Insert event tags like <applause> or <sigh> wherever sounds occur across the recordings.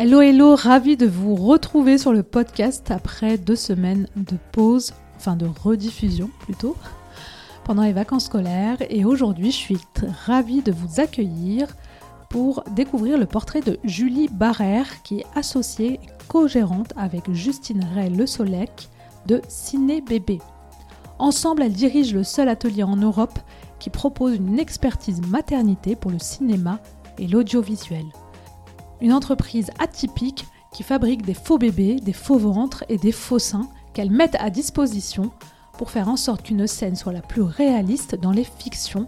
Hello hello, ravi de vous retrouver sur le podcast après deux semaines de pause, enfin de rediffusion plutôt, pendant les vacances scolaires. Et aujourd'hui, je suis ravie de vous accueillir pour découvrir le portrait de Julie Barrère, qui est associée et co-gérante avec Justine Ray Le Solec de Ciné Bébé. Ensemble, elles dirigent le seul atelier en Europe qui propose une expertise maternité pour le cinéma et l'audiovisuel une entreprise atypique qui fabrique des faux bébés, des faux ventres et des faux seins qu'elles mettent à disposition pour faire en sorte qu'une scène soit la plus réaliste dans les fictions,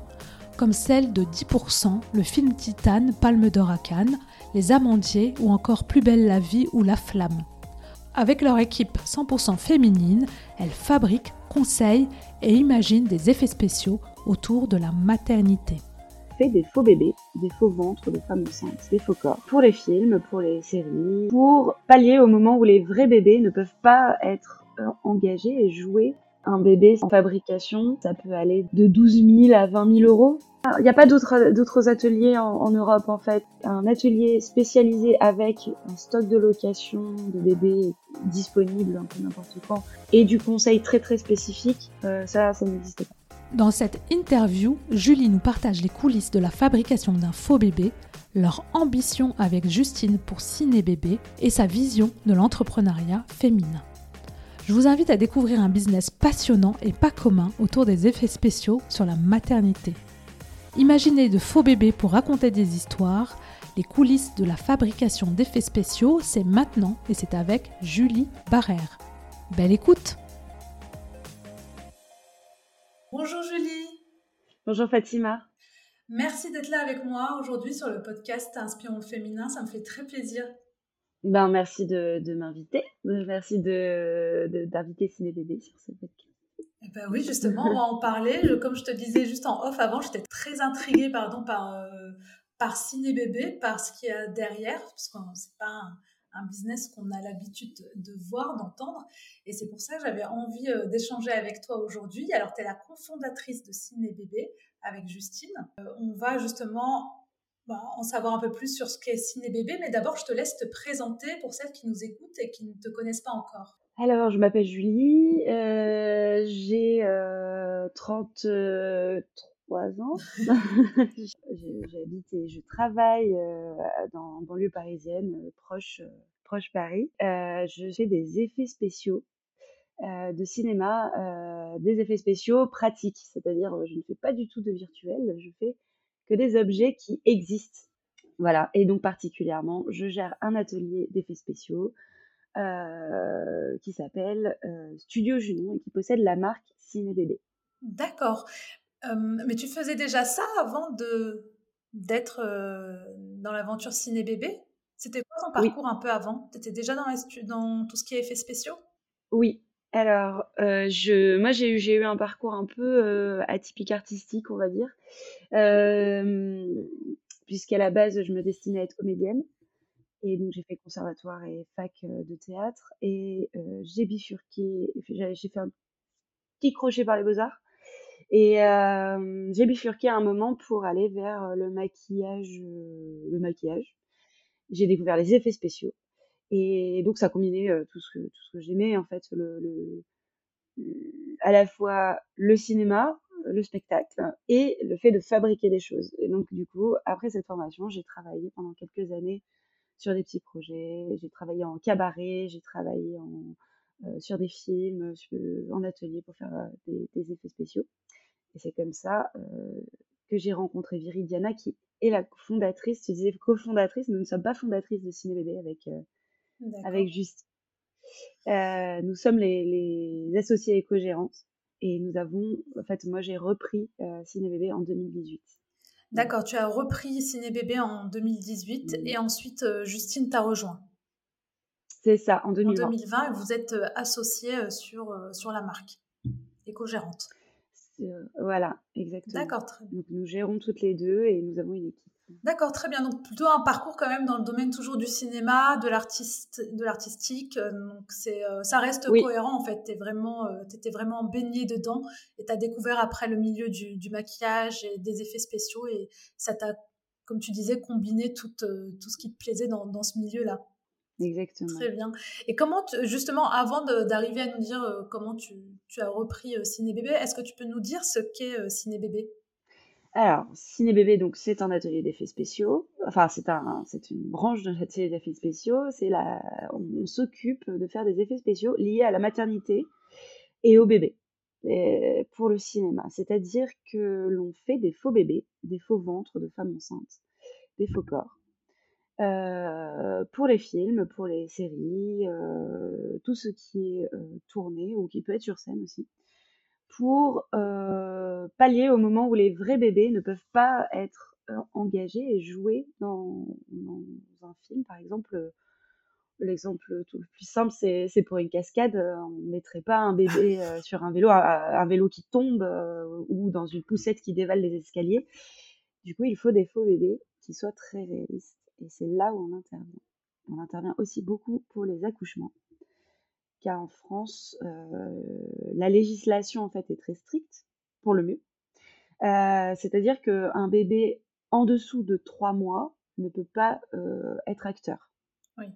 comme celle de 10%, le film Titane, Palme d'Or à Cannes, Les Amandiers ou encore Plus belle la vie ou La Flamme. Avec leur équipe 100% féminine, elles fabriquent, conseillent et imaginent des effets spéciaux autour de la maternité des faux bébés, des faux ventres de femmes enceintes, des faux corps, pour les films, pour les séries, pour pallier au moment où les vrais bébés ne peuvent pas être euh, engagés et jouer un bébé en fabrication, ça peut aller de 12 000 à 20 000 euros. Il n'y a pas d'autres ateliers en, Europe en fait. Un atelier spécialisé avec un stock de location de bébés disponible un peu n'importe quand et du conseil très très spécifique, euh, ça, ça n'existe pas. Dans cette interview, Julie nous partage les coulisses de la fabrication d'un faux bébé, leur ambition avec Justine pour Ciné Bébé et sa vision de l'entrepreneuriat féminin. Je vous invite à découvrir un business passionnant et pas commun autour des effets spéciaux sur la maternité. Imaginez de faux bébés pour raconter des histoires, les coulisses de la fabrication d'effets spéciaux, c'est maintenant et c'est avec Julie Barrère. Belle écoute Bonjour Fatima. Merci d'être là avec moi aujourd'hui sur le podcast Inspirons le féminin. Ça me fait très plaisir. Ben, merci de, m'inviter. Merci d'inviter de, d'inviter Ciné Bébé sur ce podcast. Eh ben oui, justement, on va en parler. comme je te disais juste en off avant, j'étais très intriguée pardon, par, euh, par Ciné Bébé, par ce qu'il y a derrière, parce que c'est pas un, un business qu'on a l'habitude de voir, d'entendre. Et c'est pour ça que j'avais envie euh, d'échanger avec toi aujourd'hui. Alors, tu es la cofondatrice de Ciné Bébé avec Justine. Euh, on va justement bah, en savoir un peu plus sur ce qu'est Ciné Bébé, mais d'abord, je te laisse te présenter pour celles qui nous écoutent et qui ne te connaissent pas encore. Alors, je m'appelle Julie, euh, j'ai 33 ans. <laughs> <laughs> J'habite et je travaille euh, dans banlieue parisienne, euh, proche, euh, proche Paris. je fais des effets spéciaux de cinéma, des effets spéciaux pratiques, c'est-à-dire je ne fais pas du tout de virtuel, je fais que des objets qui existent. Voilà, et donc particulièrement, je gère un atelier d'effets spéciaux qui s'appelle Studio Junon et qui possède la marque Ciné Bébé. D'accord mais tu faisais déjà ça avant de d'être dans l'aventure ciné-bébé? C'était quoi ton parcours un peu avant? Tu étais déjà dans, dans tout ce qui est effets spéciaux? Oui. Alors, je, moi, j'ai eu, eu un parcours un peu atypique artistique, on va dire. Puisqu'à la base, je me destinais à être comédienne. Et donc, j'ai fait conservatoire et fac de théâtre. Et j'ai bifurqué, j'ai fait un petit crochet par les beaux-arts. Et euh, j'ai bifurqué un moment pour aller vers euh, le maquillage. Euh, le maquillage. J'ai découvert les effets spéciaux. Et donc ça combinait tout ce que que j'aimais en fait, le, à la fois le cinéma, le spectacle et le fait de fabriquer des choses. Et donc du coup, après cette formation, j'ai travaillé pendant quelques années sur des petits projets. J'ai travaillé en cabaret, j'ai travaillé en, sur des films, en atelier pour faire des, des effets spéciaux. Et c'est comme ça euh, que j'ai rencontré Viridiana, qui est la fondatrice. Tu disais cofondatrice, nous ne sommes pas fondatrices de Ciné Bébé avec, euh, avec Justine. Euh, nous sommes les, les associés éco-gérantes et nous avons, en fait, moi j'ai repris Ciné Bébé en 2018. D'accord, tu as repris Ciné Bébé en 2018 et ensuite Justine t'a rejoint. C'est ça, en 2020. En 2020, vous êtes associée sur, sur la marque, éco-gérante. Voilà, exactement. D'accord, très bien. Donc nous gérons toutes les deux et nous avons une équipe. D'accord, très bien. Donc plutôt un parcours quand même dans le domaine toujours du cinéma, de l'artiste, de l'artistique. Euh, donc c'est, euh, ça reste cohérent en fait. T'es vraiment, euh, t'étais vraiment baigné dedans et t'as découvert après le milieu du, du, maquillage et des effets spéciaux et ça t'a, comme tu disais, combiné tout, tout ce qui te plaisait dans, dans ce milieu-là. Exactement. Très bien. Et comment, justement, avant d'arriver à nous dire comment tu, tu, as repris Ciné Bébé, est-ce que tu peux nous dire ce qu'est Ciné Bébé alors, Ciné Bébé, donc c'est un atelier d'effets spéciaux. Enfin, c'est un, c'est une branche de l'atelier d'effets spéciaux. C'est la, on, s'occupe de faire des effets spéciaux liés à la maternité et au bébé pour le cinéma. C'est-à-dire que l'on fait des faux bébés, des faux ventres de femmes enceintes, des faux corps. Euh, pour les films, pour les séries, euh, tout ce qui est euh, tourné ou qui peut être sur scène aussi pour pallier au moment où les vrais bébés ne peuvent pas être engagés et jouer dans, dans, un film. Par exemple, l'exemple tout le plus simple, c'est pour une cascade. On ne mettrait pas un bébé <laughs> sur un vélo, un, vélo qui tombe ou dans une poussette qui dévale les escaliers. Du coup, il faut des faux bébés qui soient très réalistes. Et c'est là où on intervient. On intervient aussi beaucoup pour les accouchements car en France, euh, la législation en fait est très stricte pour le mieux. Euh, c'est-à-dire qu'un bébé en dessous de 3 mois ne peut pas euh, être acteur.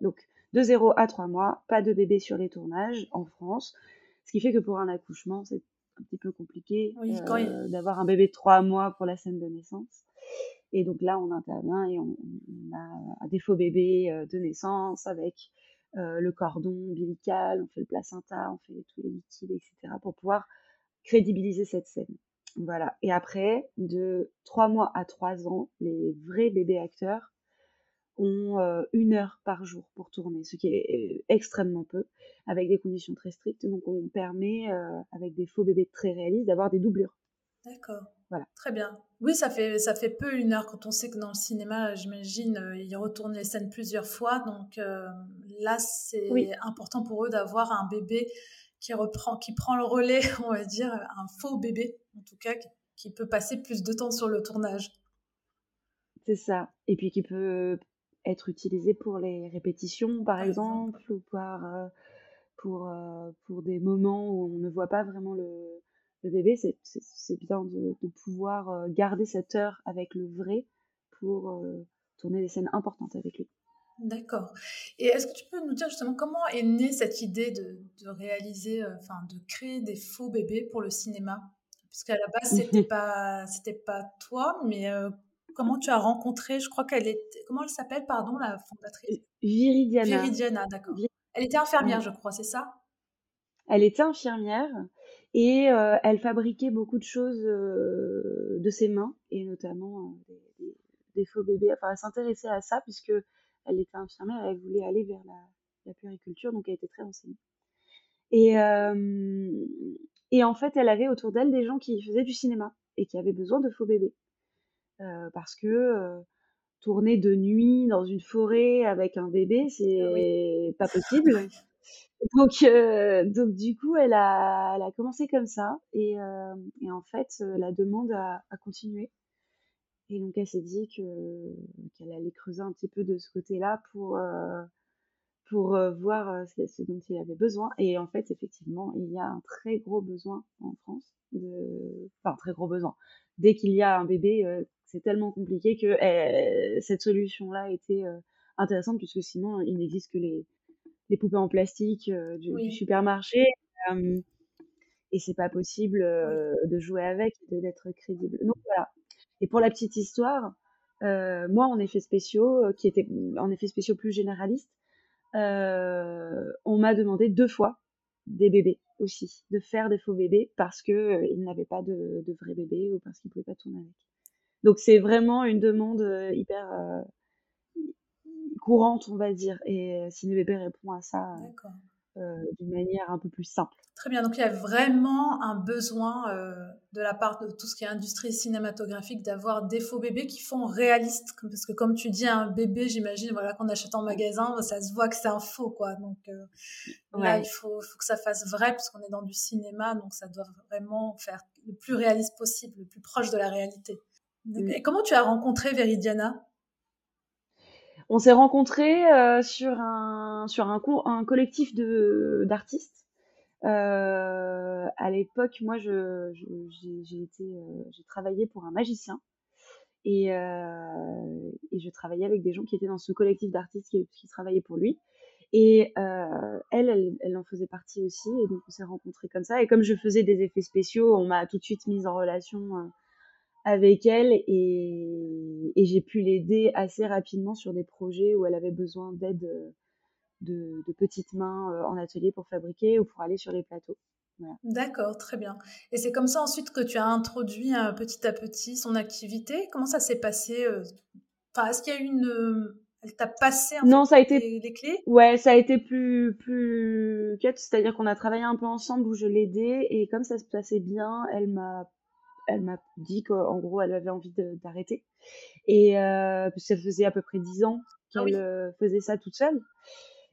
Donc de 0 à 3 mois, pas de bébé sur les tournages en France. Ce qui fait que pour un accouchement, c'est un petit peu compliqué d'avoir un bébé de 3 mois pour la scène de naissance. Et donc là, on intervient et on, a des faux bébés de naissance avec euh, le cordon ombilical, on fait le placenta, on fait tous les liquides, etc. pour pouvoir crédibiliser cette scène. Voilà. Et après, de 3 mois à 3 ans, les vrais bébés acteurs ont euh, une heure par jour pour tourner, ce qui est euh, extrêmement peu, avec des conditions très strictes. Donc on permet, avec des faux bébés très réalistes, d'avoir des doublures. D'accord. Voilà. Très bien. Oui, ça fait, ça fait peu une heure quand on sait que dans le cinéma, j'imagine, euh, ils retournent les scènes plusieurs fois. Donc euh, là, c'est important pour eux d'avoir un bébé qui reprend, qui prend le relais, <laughs> on va dire, un faux bébé, en tout cas, qui peut passer plus de temps sur le tournage. C'est ça. Et puis qui peut être utilisé pour les répétitions, par, exemple, ou euh, pour, pour des moments où on ne voit pas vraiment le, le bébé, c'est bien de, pouvoir euh, garder cette heure avec le vrai pour euh, tourner des scènes importantes avec lui. D'accord. Et est-ce que tu peux nous dire justement comment est née cette idée de, réaliser, euh, enfin de créer des faux bébés pour le cinéma? Puisqu'à la base, <laughs> c'était pas, c'était pas toi, mais comment tu as rencontré Je crois qu'elle est, comment elle s'appelle, pardon, la fondatrice? Viridiana. Viridiana, d'accord. Elle était infirmière, je crois, c'est ça? Elle était infirmière et euh, elle fabriquait beaucoup de choses euh, de ses mains, et notamment euh, des, faux bébés. Enfin, elle s'intéressait à ça puisque elle était infirmière, elle voulait aller vers la, la puériculture, donc elle était très renseignée. Et, et en fait, elle avait autour d'elle des gens qui faisaient du cinéma et qui avaient besoin de faux bébés. parce que tourner de nuit dans une forêt avec un bébé, c'est pas possible. <laughs> Donc, euh, donc du coup, elle a, elle a commencé comme ça et, euh, en fait, euh, la demande a, continué. Et donc, elle s'est dit que qu'elle allait creuser un petit peu de ce côté-là pour pour voir ce, dont il avait besoin. Et en fait, effectivement, il y a un très gros besoin en France de, enfin, très gros besoin. Dès qu'il y a un bébé, c'est tellement compliqué que eh, cette solution-là était intéressante puisque sinon, il n'existe que les les poupées en plastique euh, du, supermarché. et c'est pas possible euh, de jouer avec et d'être crédible. Donc voilà. Et pour la petite histoire, euh, moi en effets spéciaux, qui était en effets spéciaux plus généralistes, on m'a demandé deux fois des bébés aussi, de faire des faux bébés parce que ils n'avaient pas de, de vrais bébés ou parce qu'ils pouvaient pas tourner avec. Donc c'est vraiment une demande hyper courante, on va dire. Et Ciné Bébé répond à ça d'une manière un peu plus simple. Très bien, donc il y a vraiment un besoin de la part de tout ce qui est industrie cinématographique d'avoir des faux bébés qui font réaliste, parce que comme tu dis, un bébé, j'imagine, voilà, qu'on achète en magasin, ça se voit que c'est un faux, quoi. Donc là, il faut, faut, que ça fasse vrai, parce qu'on est dans du cinéma, donc ça doit vraiment faire le plus réaliste possible, le plus proche de la réalité. Et comment tu as rencontré Veridiana on s'est rencontrés euh, sur un sur un cours, un collectif de d'artistes. Euh, à l'époque, moi, j'ai été, euh, j'ai travaillé pour un magicien et, et je travaillais avec des gens qui étaient dans ce collectif d'artistes qui, qui travaillaient pour lui. Et elle, elle, elle, en faisait partie aussi, et donc on s'est rencontrés comme ça. Et comme je faisais des effets spéciaux, on m'a tout de suite mise en relation avec elle et, et j'ai pu l'aider assez rapidement sur des projets où elle avait besoin d'aide euh, de, de, petites mains euh, en atelier pour fabriquer ou pour aller sur les plateaux. D'accord, très bien. Et c'est comme ça ensuite que tu as introduit euh, petit à petit son activité. Comment ça s'est passé Enfin, est-ce qu'il y a eu une elle t'a passé un non, ça a été les, clés? Ouais, ça a été plus plus c'est-à-dire qu'on a travaillé un peu ensemble où je l'aidais et comme ça se passait bien, elle m'a elle m'a dit qu'en gros, elle avait envie d'arrêter. Et euh, ça faisait à peu près dix ans ah qu'elle euh, faisait ça toute seule.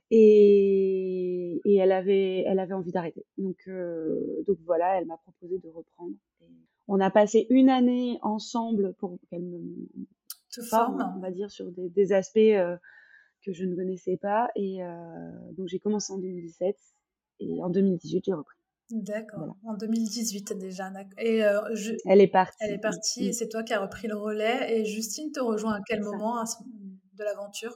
Et, et elle avait, elle avait envie d'arrêter. Donc, euh, donc voilà, elle m'a proposé de reprendre. on a passé une année ensemble pour qu'elle me forme, on va dire, sur des, des aspects euh, que je ne connaissais pas. Et donc j'ai commencé en 2017 et en 2018 j'ai repris. D'accord, en 2018 déjà. Et euh, elle est partie. Elle est partie et c'est toi qui as repris le relais. Et Justine te rejoint à quel moment de l'aventure?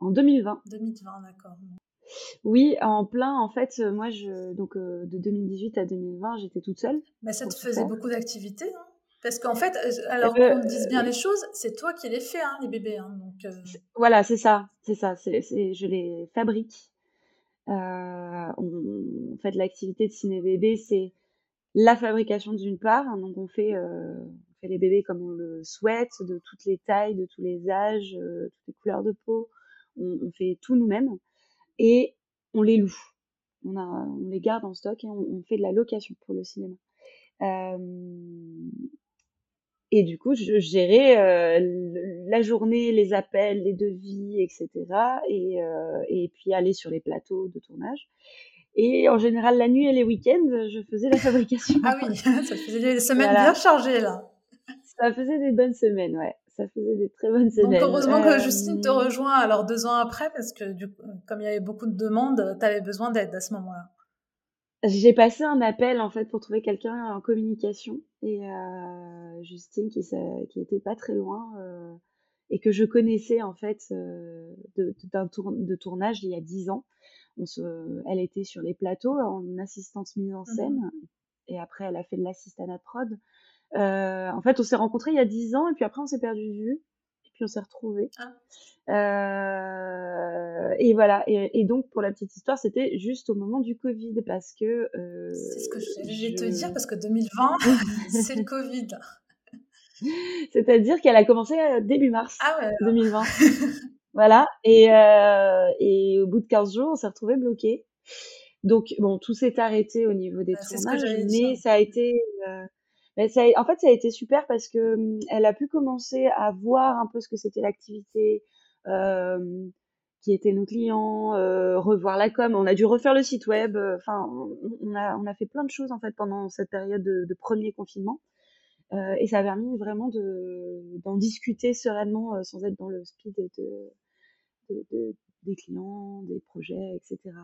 En 2020. 2020, d'accord. Oui, en plein, en fait, euh, moi, je, donc euh, de 2018 à 2020, j'étais toute seule. Mais ça te faisait beaucoup d'activités, non Parce qu'en fait, alors qu'on dise bien les choses, c'est toi qui les fais, hein, les bébés. Hein, donc, Voilà, c'est ça, c'est ça. C'est, je les fabrique. Euh, on, en fait, l'activité de Ciné Bébé, c'est la fabrication d'une part. Hein, donc, on fait, euh, on fait les bébés comme on le souhaite, de toutes les tailles, de tous les âges, euh, toutes les couleurs de peau. On, fait tout nous-mêmes et on les loue. On, les garde en stock et on fait de la location pour le cinéma. Euh, et du coup, je gérais euh, la journée, les appels, les devis, etc. Et, euh, et puis aller sur les plateaux de tournage. Et en général, la nuit et les week-ends, je faisais la <laughs> fabrication. ah oui, <laughs> ça faisait des semaines bien chargées là. Ça faisait des bonnes semaines, ouais. Ça faisait des très bonnes semaines. Donc heureusement que Justine te euh, rejoint alors deux ans après, parce que du coup, comme il y avait beaucoup de demandes, tu avais besoin d'aide à ce moment-là. J'ai passé un appel en fait pour trouver quelqu'un en communication et Justine qui qui était pas très loin euh, et que je connaissais en fait euh, d'un tour, de tournage il y a dix ans. On se, elle était sur les plateaux en assistante mise en mmh scène et après elle a fait de l'assistante à prod. Euh, en fait, on s'est rencontrés il y a dix ans et puis après on s'est perdu de vue puis on s'est retrouvés. Ah. Euh, et voilà. Et, donc, pour la petite histoire, c'était juste au moment du Covid parce que. Euh, c'est ce que je vais te dire parce que 2020, <laughs> c'est le Covid. C'est-à-dire qu'elle a commencé euh, début mars ah 2020. <laughs> voilà. Et, euh, et au bout de 15 jours, on s'est retrouvés bloqués. Donc, bon, tout s'est arrêté au niveau des bah, tournages, mais ça a été. Euh, en fait, ça a été super parce que hum, elle a pu commencer à voir un peu ce que c'était l'activité, euh, qui étaient nos clients, euh, revoir la com. On a dû refaire le site web. Euh, enfin, on, a fait plein de choses en fait pendant cette période de, premier confinement. Et ça a permis vraiment de d'en discuter sereinement sans être dans le speed de, de, de, des clients, des projets, etc.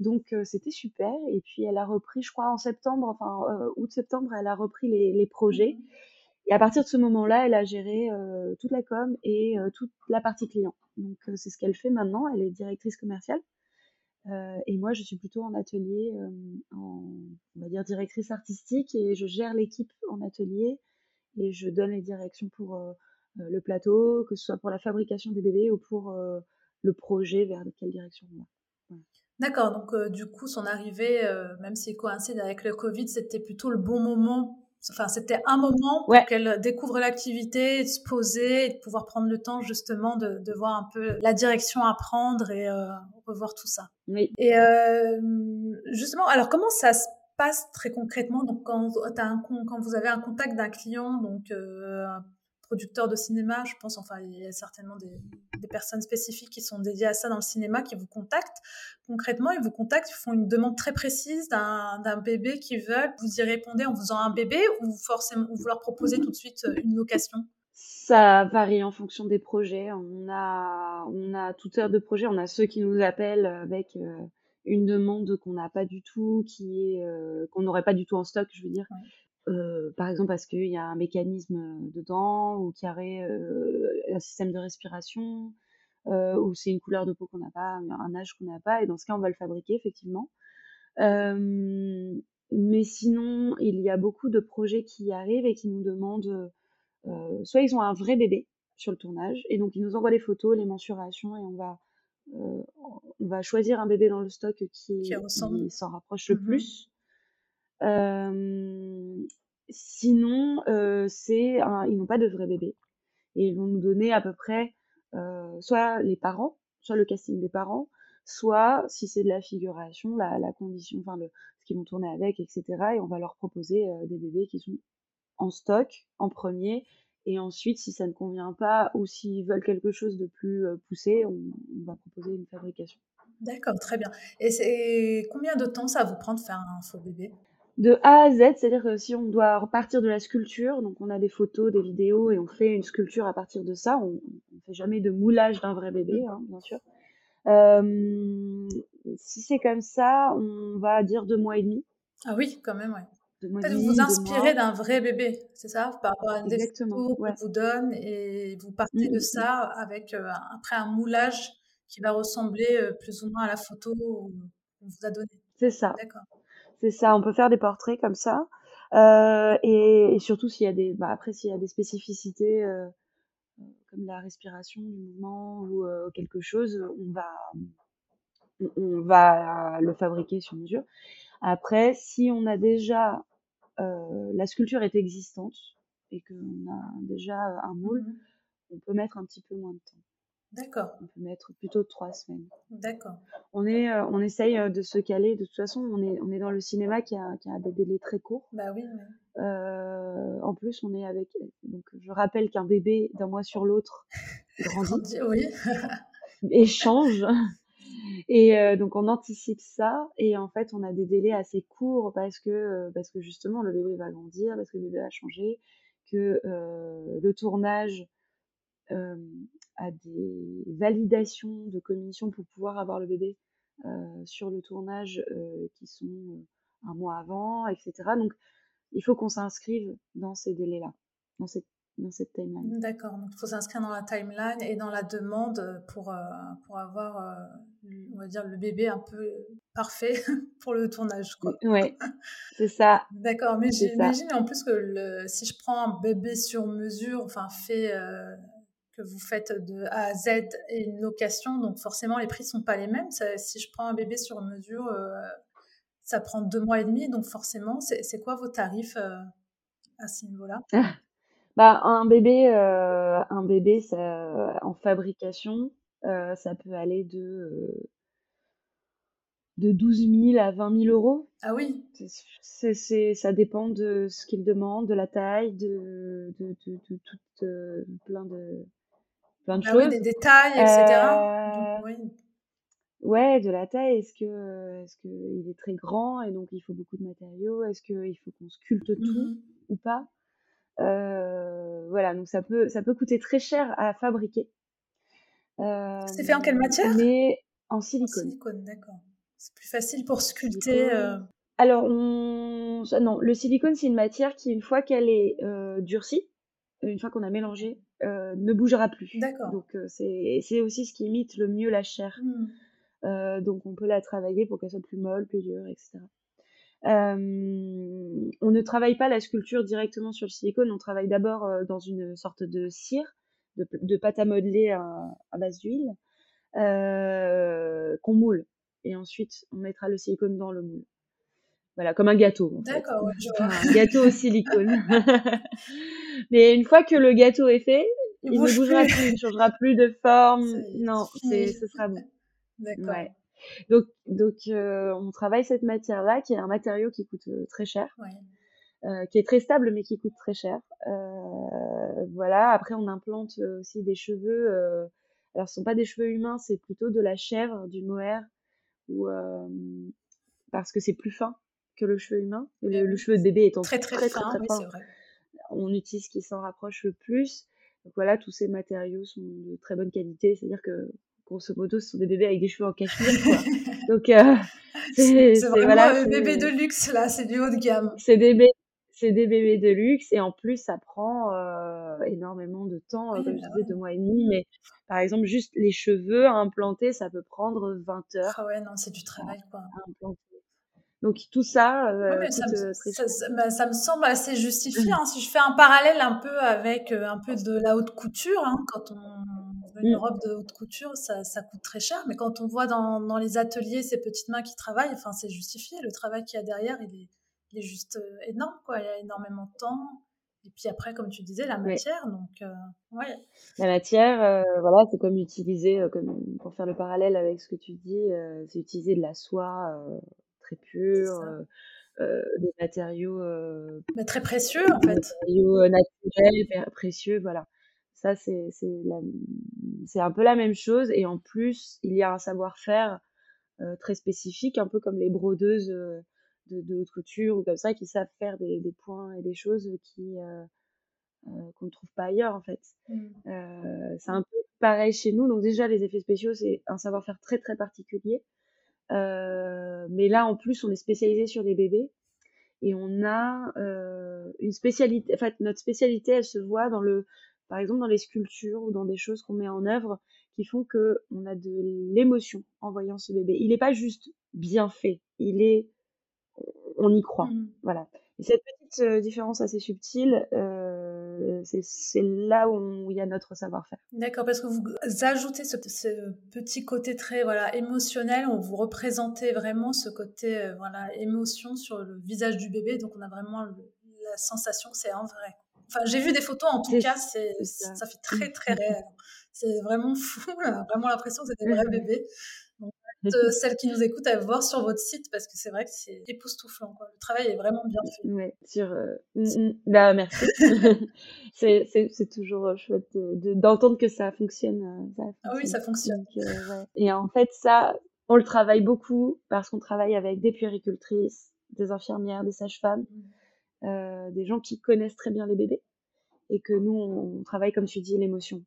Donc euh, c'était super. Et puis elle a repris, je crois, en septembre, enfin euh, août-septembre, elle a repris les, les projets. Mmh et à partir de ce moment-là, elle a géré euh, toute la com et toute la partie client. Donc c'est ce qu'elle fait maintenant. Elle est directrice commerciale. et moi, je suis plutôt en atelier, en, on va dire directrice artistique, et je gère l'équipe en atelier et je donne les directions pour le plateau, que ce soit pour la fabrication des bébés ou pour le projet vers quelle direction on va. D'accord, donc euh, du coup, son arrivée, euh, même s'il coïncide avec le Covid, c'était plutôt le bon moment Enfin, c'était un moment pour qu'elle découvre l'activité, de se poser et de pouvoir prendre le temps justement de, de voir un peu la direction à prendre et euh, revoir tout ça. Oui. Et euh, justement, alors comment ça se passe très concrètement? Donc, quand, as un, quand vous avez un contact d'un client, donc euh, producteurs de cinéma, je pense, enfin, il y a certainement des, personnes spécifiques qui sont dédiées à ça dans le cinéma qui vous contactent. Concrètement, ils vous contactent, ils font une demande très précise d'un bébé qu'ils veulent. Vous y répondez en faisant un bébé ou forcément vous leur proposez tout de suite euh, une location? Ça varie en fonction des projets. On a, on a toutes sortes de projets. On a ceux qui nous appellent avec euh, une demande qu'on n'a pas du tout, qui est euh, qu'on n'aurait pas du tout en stock, je veux dire, euh, par exemple parce qu'il y a un mécanisme euh, dedans ou qu'il y aurait euh, un système de respiration ou c'est une couleur de peau qu'on n'a pas, un âge qu'on n'a pas et dans ce cas on va le fabriquer effectivement. mais sinon il y a beaucoup de projets qui arrivent et qui nous demandent soit ils ont un vrai bébé sur le tournage et donc ils nous envoient les photos, les mensurations et on va on va choisir un bébé dans le stock qui, qui s'en rapproche le mmh plus. Sinon, c'est ils n'ont pas de vrai bébé et ils vont nous donner à peu près soit les parents, soit le casting des parents, soit si c'est de la figuration, la, condition, enfin ce qu'ils vont tourner avec, etc. Et on va leur proposer des bébés qui sont en stock en premier et ensuite, si ça ne convient pas ou s'ils veulent quelque chose de plus poussé, on, va proposer une fabrication. D'accord, très bien. Et combien de temps ça vous prendre de faire un faux bébé? De A à Z, c'est-à-dire que si on doit repartir de la sculpture, donc on a des photos, des vidéos et on fait une sculpture à partir de ça, on ne fait jamais de moulage d'un vrai bébé, hein, bien sûr. Euh, si c'est comme ça, on va dire deux mois et demi. Ah oui, quand même, ouais. Peut-être vous vous inspirez d'un vrai bébé, c'est ça Par rapport à une Exactement, qu'on vous donne et vous partez de mmh, mmh. ça avec euh, après un moulage qui va ressembler euh, plus ou moins à la photo qu'on vous a donnée. C'est ça. D'accord. C'est ça, on peut faire des portraits comme ça. Euh, et, surtout s'il y a des, bah après s'il y a des spécificités euh, comme la respiration du mouvement ou euh, quelque chose, on va, on, va le fabriquer sur mesure. Après, si on a déjà la sculpture est existante et qu'on a déjà un moule, mmh on peut mettre un petit peu moins de temps. D'accord. On peut mettre plutôt trois semaines. D'accord. On est, euh, on essaye euh, de se caler. De toute façon, on est, on est dans le cinéma qui a, qui a des délais très courts. Bah oui. Euh, en plus, on est avec. Donc, je rappelle qu'un bébé d'un mois sur l'autre <laughs> grandit. oui. échange. Et donc on anticipe ça et en fait on a des délais assez courts parce que parce que justement le bébé va grandir, parce que le bébé va changer, que le tournage à des validations de commission pour pouvoir avoir le bébé sur le tournage qui sont un mois avant, etc. Donc, il faut qu'on s'inscrive dans ces délais-là, dans cette, dans cette timeline. D'accord, donc il faut s'inscrire dans la timeline et dans la demande pour, pour avoir, on va dire, le bébé un peu parfait <laughs> pour le tournage. Oui, c'est ça. <laughs> D'accord, mais j'imagine en plus que le, si je prends un bébé sur mesure, enfin fait que vous faites de A à Z et une location, donc forcément les prix sont pas les mêmes. si je prends un bébé sur mesure, euh, ça prend deux mois et demi, donc forcément, c'est quoi vos tarifs euh, à ce niveau-là? Bah, un bébé, euh, un bébé ça, en fabrication, ça peut aller de de 12 000 à 20 000 euros. Ah oui c'est, Ça dépend de ce qu'il demande, de la taille, de, de, de, de tout, plein de, plein de ah choses. Oui, des détails, etc. Euh, oui. Ouais, de la taille. Est-ce que est-ce que il est très grand et donc il faut beaucoup de matériaux? Est-ce qu'il faut qu'on sculpte tout mmh ou pas? Euh, Voilà, donc ça peut ça peut coûter très cher à fabriquer. Euh, c'est fait en quelle matière? Mais en silicone. En silicone, d'accord. C'est plus facile pour sculpter. Euh. Alors, on... non, le silicone, c'est une matière qui, une fois qu'elle est durcie, une fois qu'on a mélangé, ne bougera plus. D'accord. Donc euh, c'est aussi ce qui imite le mieux la chair. Mmh. Euh, donc on peut la travailler pour qu'elle soit plus molle, plus dure, etc. on ne travaille pas la sculpture directement sur le silicone, on travaille d'abord dans une sorte de cire, de, pâte à modeler à, à base d'huile, qu'on moule. Et ensuite, on mettra le silicone dans le moule. Voilà, comme un gâteau. D'accord, Un gâteau au silicone. <laughs> <laughs> Mais une fois que le gâteau est fait, il, ne bougera plus. il ne changera plus de forme. Non, c'est, ce sera bon. <laughs> D'accord. Ouais. Donc, donc euh, on travaille cette matière-là, qui est un matériau qui coûte euh, très cher, euh, qui est très stable, mais qui coûte très cher. Euh, voilà. Après, on implante aussi des cheveux. alors, ce sont pas des cheveux humains, c'est plutôt de la chèvre, du mohair, ou parce que c'est plus fin que le cheveu humain. Le, cheveu de bébé étant très très, très, fin, très, Vrai. On utilise ce qui s'en rapproche le plus. Donc voilà, tous ces matériaux sont de très bonne qualité, c'est-à-dire que grosso modo, ce sont des bébés avec des cheveux en cachemire. Quoi. <laughs> Donc euh, <laughs> c'est vraiment voilà, un bébé de luxe là, c'est du haut de gamme. C'est des bébés c'est des bébés de luxe et en plus ça prend euh, énormément de temps, comme je bah disais, deux mois et demi. Mais par exemple, juste les cheveux à implanter, ça peut prendre 20 heures. Ah ouais, non, c'est du travail quoi. Donc tout ça, euh, ça, me, bah, ça, me semble assez justifié. Hein. Si je fais un parallèle un peu avec euh, un peu de la haute couture, hein, quand on veut une mmh. robe de haute couture, ça, ça, coûte très cher. Mais quand on voit dans, dans les ateliers ces petites mains qui travaillent, enfin c'est justifié. Le travail qu'il y a derrière, il est, il est juste euh, énorme. Quoi. Il y a énormément de temps. Et puis après, comme tu disais, la matière. Donc, euh, ouais. La matière, euh, voilà, c'est comme utiliser, comme pour faire le parallèle avec ce que tu dis, c'est utiliser de la soie très pure, euh, des matériaux Mais très précieux en fait. Matériaux naturels, précieux, voilà. Ça, c'est c'est un peu la même chose. Et en plus, il y a un savoir-faire très spécifique, un peu comme les brodeuses de, de, haute couture ou comme ça, qui savent faire des, des points et des choses qui qu'on ne trouve pas ailleurs en fait. Mmh. c'est un peu pareil chez nous. Donc déjà, les effets spéciaux, c'est un savoir-faire très très particulier. Euh, mais là, en plus, on est spécialisé sur des bébés et on a euh, une spécialité. En fait, notre spécialité, elle se voit dans le, par exemple, dans les sculptures ou dans des choses qu'on met en œuvre qui font que on a de l'émotion en voyant ce bébé. Il n'est pas juste bien fait, il est, on y croit. Mmh. Voilà. Et cette petite euh, différence assez subtile, euh, c'est là où il y a notre savoir-faire. D'accord, parce que vous ajoutez ce, petit côté très voilà émotionnel, où vous représentez vraiment ce côté euh, voilà émotion sur le visage du bébé, donc on a vraiment la sensation que c'est un vrai. Enfin, j'ai vu des photos, en tout cas, c'est ça. fait très très réel. C'est vraiment fou, <laughs> on a vraiment l'impression que c'est des vrais <laughs> bébés. Euh, celles qui nous écoutent à voir sur votre site parce que c'est vrai que c'est époustouflant. Quoi. Le travail est vraiment bien fait. Ouais, sur. Euh, bah, merci. <laughs> c'est toujours euh, chouette d'entendre que ça fonctionne, Ah oui, ça fonctionne. Et en fait, ça, on le travaille beaucoup parce qu'on travaille avec des puéricultrices, des infirmières, des sages-femmes, mmh. des gens qui connaissent très bien les bébés et que nous, on travaille, comme tu dis, l'émotion.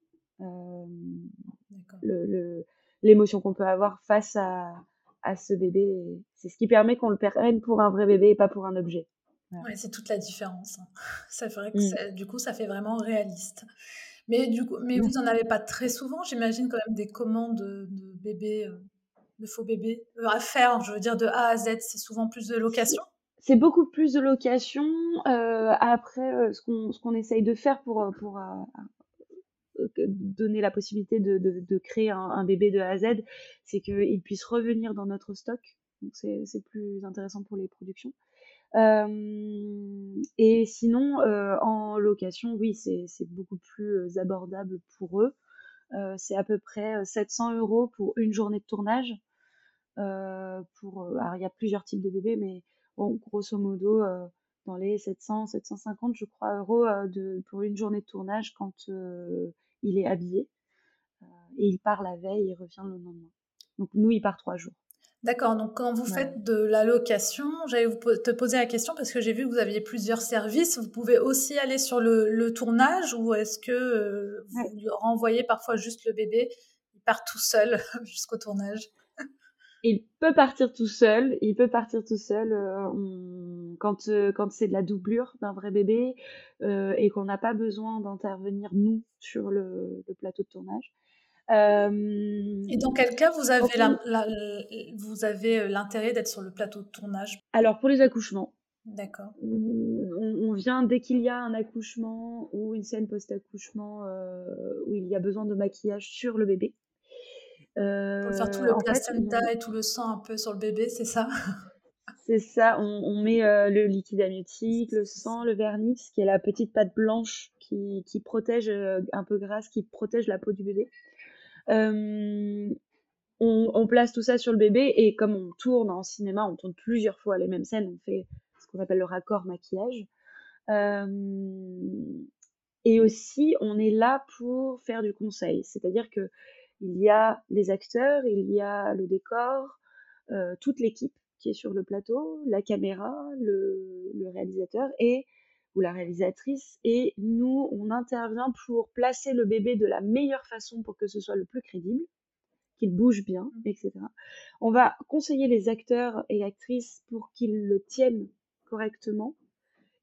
le, le l'émotion qu'on peut avoir face à, à ce bébé. C'est ce qui permet qu'on le prenne pour un vrai bébé et pas pour un objet. Ouais. c'est toute la différence. <laughs> C'est vrai que mm. du coup, ça fait vraiment réaliste. Mais du coup, mais vous en avez pas très souvent, j'imagine quand même des commandes de, bébés, euh, de faux bébés euh, à faire. Je veux dire de A à Z, c'est souvent plus de location? C'est beaucoup plus de location. Euh, après, ce qu'on ce qu'on essaye de faire pour pour donner la possibilité de, créer un, bébé de A à Z, c'est qu'il puisse revenir dans notre stock. Donc c'est plus intéressant pour les productions. Euh, et sinon, euh, en location, oui, c'est beaucoup plus euh, abordable pour eux. C'est à peu près 700 euros pour une journée de tournage. Pour, alors il y a plusieurs types de bébés, mais grosso modo, dans les 700, 750, je crois, euros pour une journée de tournage quand il est habillé euh, et il part la veille et revient le lendemain. Donc nous, il part trois jours. D'accord, donc quand vous faites de la location, j'allais vous te poser la question parce que j'ai vu que vous aviez plusieurs services. Vous pouvez aussi aller sur le, tournage ou est-ce que euh, vous renvoyez parfois juste le bébé Il part tout seul <laughs> jusqu'au tournage? Il peut partir tout seul, il peut partir tout seul euh, quand euh, quand c'est de la doublure d'un vrai bébé euh, et qu'on n'a pas besoin d'intervenir nous sur le, plateau de tournage. et dans quel cas vous avez vous avez l'intérêt d'être sur le plateau de tournage? Alors pour les accouchements. D'accord. On, vient dès qu'il y a un accouchement ou une scène post-accouchement où il y a besoin de maquillage sur le bébé. Euh, Pour faire tout le placenta et tout le sang un peu sur le bébé, c'est ça? <laughs> C'est ça, on, met euh, le liquide amniotique, le sang, le vernix, qui est la petite pâte blanche qui, qui protège, euh, un peu grasse, qui protège la peau du bébé. Euh, on, on, place tout ça sur le bébé et comme on tourne en cinéma, on tourne plusieurs fois les mêmes scènes, on fait ce qu'on appelle le raccord maquillage. et aussi, on est là pour faire du conseil, c'est-à-dire que il y a les acteurs, il y a le décor, toute l'équipe qui est sur le plateau, la caméra, le, réalisateur et ou la réalisatrice et nous on intervient pour placer le bébé de la meilleure façon pour que ce soit le plus crédible, qu'il bouge bien, mmh. etc. On va conseiller les acteurs et actrices pour qu'ils le tiennent correctement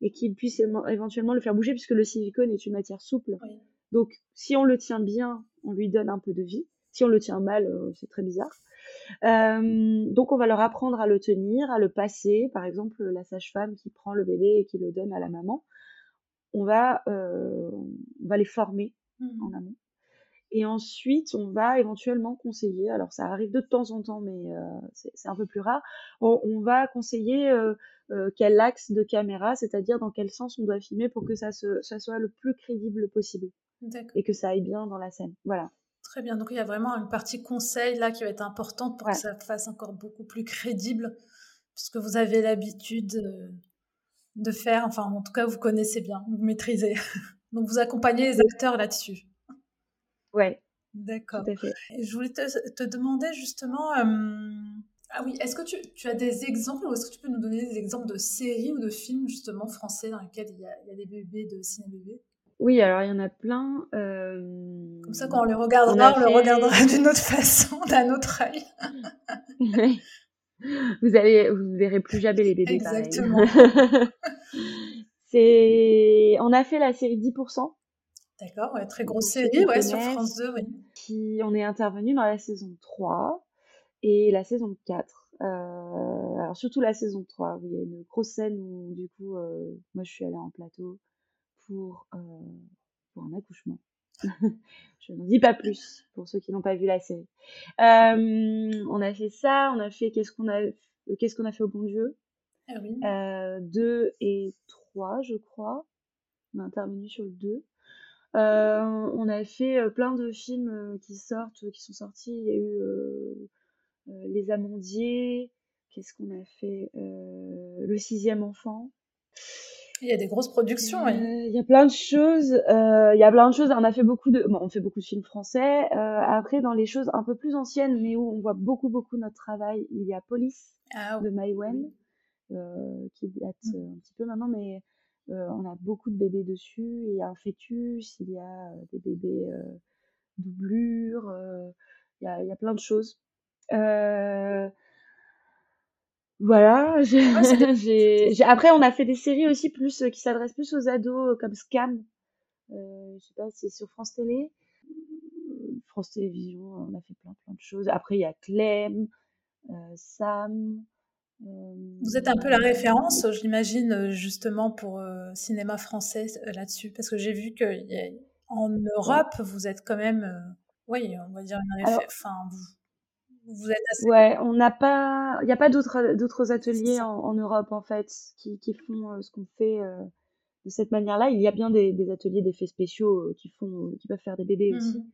et qu'ils puissent éventuellement le faire bouger puisque le silicone est une matière souple. Donc si on le tient bien, on lui donne un peu de vie. Si on le tient mal, euh, c'est très bizarre. Euh, donc on va leur apprendre à le tenir, à le passer. Par exemple, la sage-femme qui prend le bébé et qui le donne à la maman. On va, euh, on va les former mmh. en amont. Et ensuite, on va éventuellement conseiller, alors ça arrive de temps en temps, mais euh, c'est un peu plus rare, on, va conseiller quel axe de caméra, c'est-à-dire dans quel sens on doit filmer pour que ça, se, ça soit le plus crédible possible. Et que ça aille bien dans la scène. Voilà. Très bien. Donc il y a vraiment une partie conseil là qui va être importante pour que ça fasse encore beaucoup plus crédible, puisque vous avez l'habitude de faire, enfin en tout cas vous connaissez bien, vous maîtrisez. <laughs> Donc vous accompagnez les acteurs là-dessus. Ouais. D'accord. Je voulais te, demander justement. Ah oui, est-ce que tu, tu, as des exemples ou est-ce que tu peux nous donner des exemples de séries ou de films justement français dans lesquels il y a, il y a des bébés de ciné-bébés? Oui, alors il y en a plein. Comme ça, quand on les regardera, on, le regardera <laughs> d'une autre façon, d'un autre œil. <laughs> vous allez, vous verrez plus jamais les bébés. Exactement. <laughs> C'est, on a fait la série 10%. D'accord, ouais, très grosse série, ouais, sur France 2, oui. Qui, on est intervenu dans la saison 3 et la saison 4. Euh, alors surtout la saison 3, où il y a une grosse scène où du coup, euh, moi je suis allée en plateau pour, euh, pour un accouchement. <laughs> je n'en dis pas plus pour ceux qui n'ont pas vu la série. Euh, on a fait ça, on a fait qu'est-ce qu'on a, qu'est-ce qu'on a fait au bon Dieu? Ah oui. Euh, 2 et 3, je crois. On a intervenu sur le 2. Euh, on a fait euh, plein de films euh, qui sortent, qui sont sortis. Il y a eu Les Amandiers. Qu'est-ce qu'on a fait? Le Sixième Enfant. Il y a des grosses productions. Il y a plein de choses. il y a plein de choses. On a fait beaucoup de. Bon, on fait beaucoup de films français. après, dans les choses un peu plus anciennes, mais où on voit beaucoup beaucoup notre travail, il y a Police ah de Maïwen, qui date mmh. un petit peu maintenant, mais euh, on a beaucoup de bébés dessus. Il y a un fœtus, il y a euh, des bébés euh, doublures, il y a, il y a plein de choses. Voilà. <laughs> j'ai, Après, on a fait des séries aussi plus qui s'adressent plus aux ados, comme Scam. Euh, je sais pas, c'est sur France Télé. France Télévisions, on a fait plein plein de choses. Après, il y a Clem, euh, Sam. Vous êtes un peu la référence, je l'imagine, justement pour euh, cinéma français euh, là-dessus, parce que j'ai vu qu'en Europe, vous êtes quand même, euh, oui, on va dire une référence. Enfin, vous, vous, êtes assez... Ouais, on n'a pas, il n'y a pas d'autres d'autres ateliers en, Europe en fait qui, qui font ce qu'on fait de cette manière-là. Il y a bien des, des ateliers d'effets spéciaux qui font, qui peuvent faire des bébés mmh aussi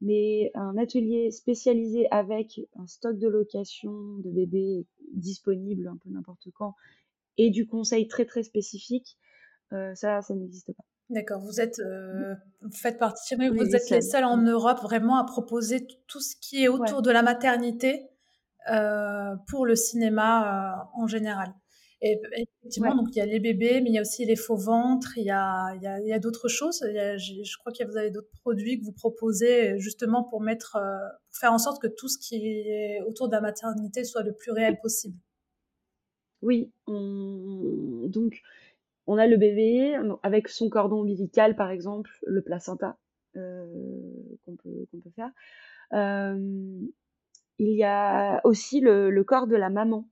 mais un atelier spécialisé avec un stock de location de bébés disponible un peu n'importe quand et du conseil très très spécifique, euh, ça, ça n'existe pas. D'accord, vous êtes, euh, vous faites partie, vous êtes les seuls en Europe vraiment à proposer tout ce qui est autour de la maternité euh, pour le cinéma en général. Et effectivement, donc il y a les bébés, mais il y a aussi les faux ventres, il y a, il y a, il y a d'autres choses. je, crois que vous avez d'autres produits que vous proposez justement pour mettre, euh, pour faire en sorte que tout ce qui est autour de la maternité soit le plus réel possible. Oui, donc on a le bébé avec son cordon ombilical par exemple, le placenta euh, qu'on peut, faire. Euh, il y a aussi le, corps de la maman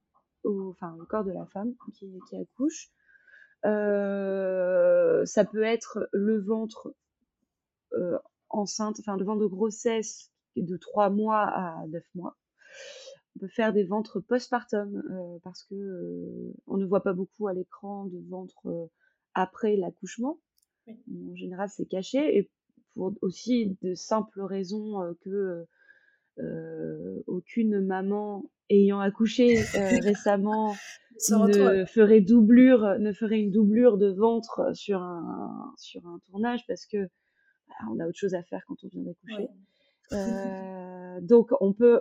enfin le corps de la femme qui, accouche. Euh, ça peut être le ventre enceinte, enfin le ventre de grossesse de 3 mois à 9 mois. On peut faire des ventres postpartum parce que on ne voit pas beaucoup à l'écran de ventre après l'accouchement. En général, c'est caché et pour aussi de simples raisons que aucune maman ayant accouché <laughs> récemment ne ferait doublure, ne ferait une doublure de ventre sur un sur un tournage parce que bah, on a autre chose à faire quand on vient d'accoucher. donc on peut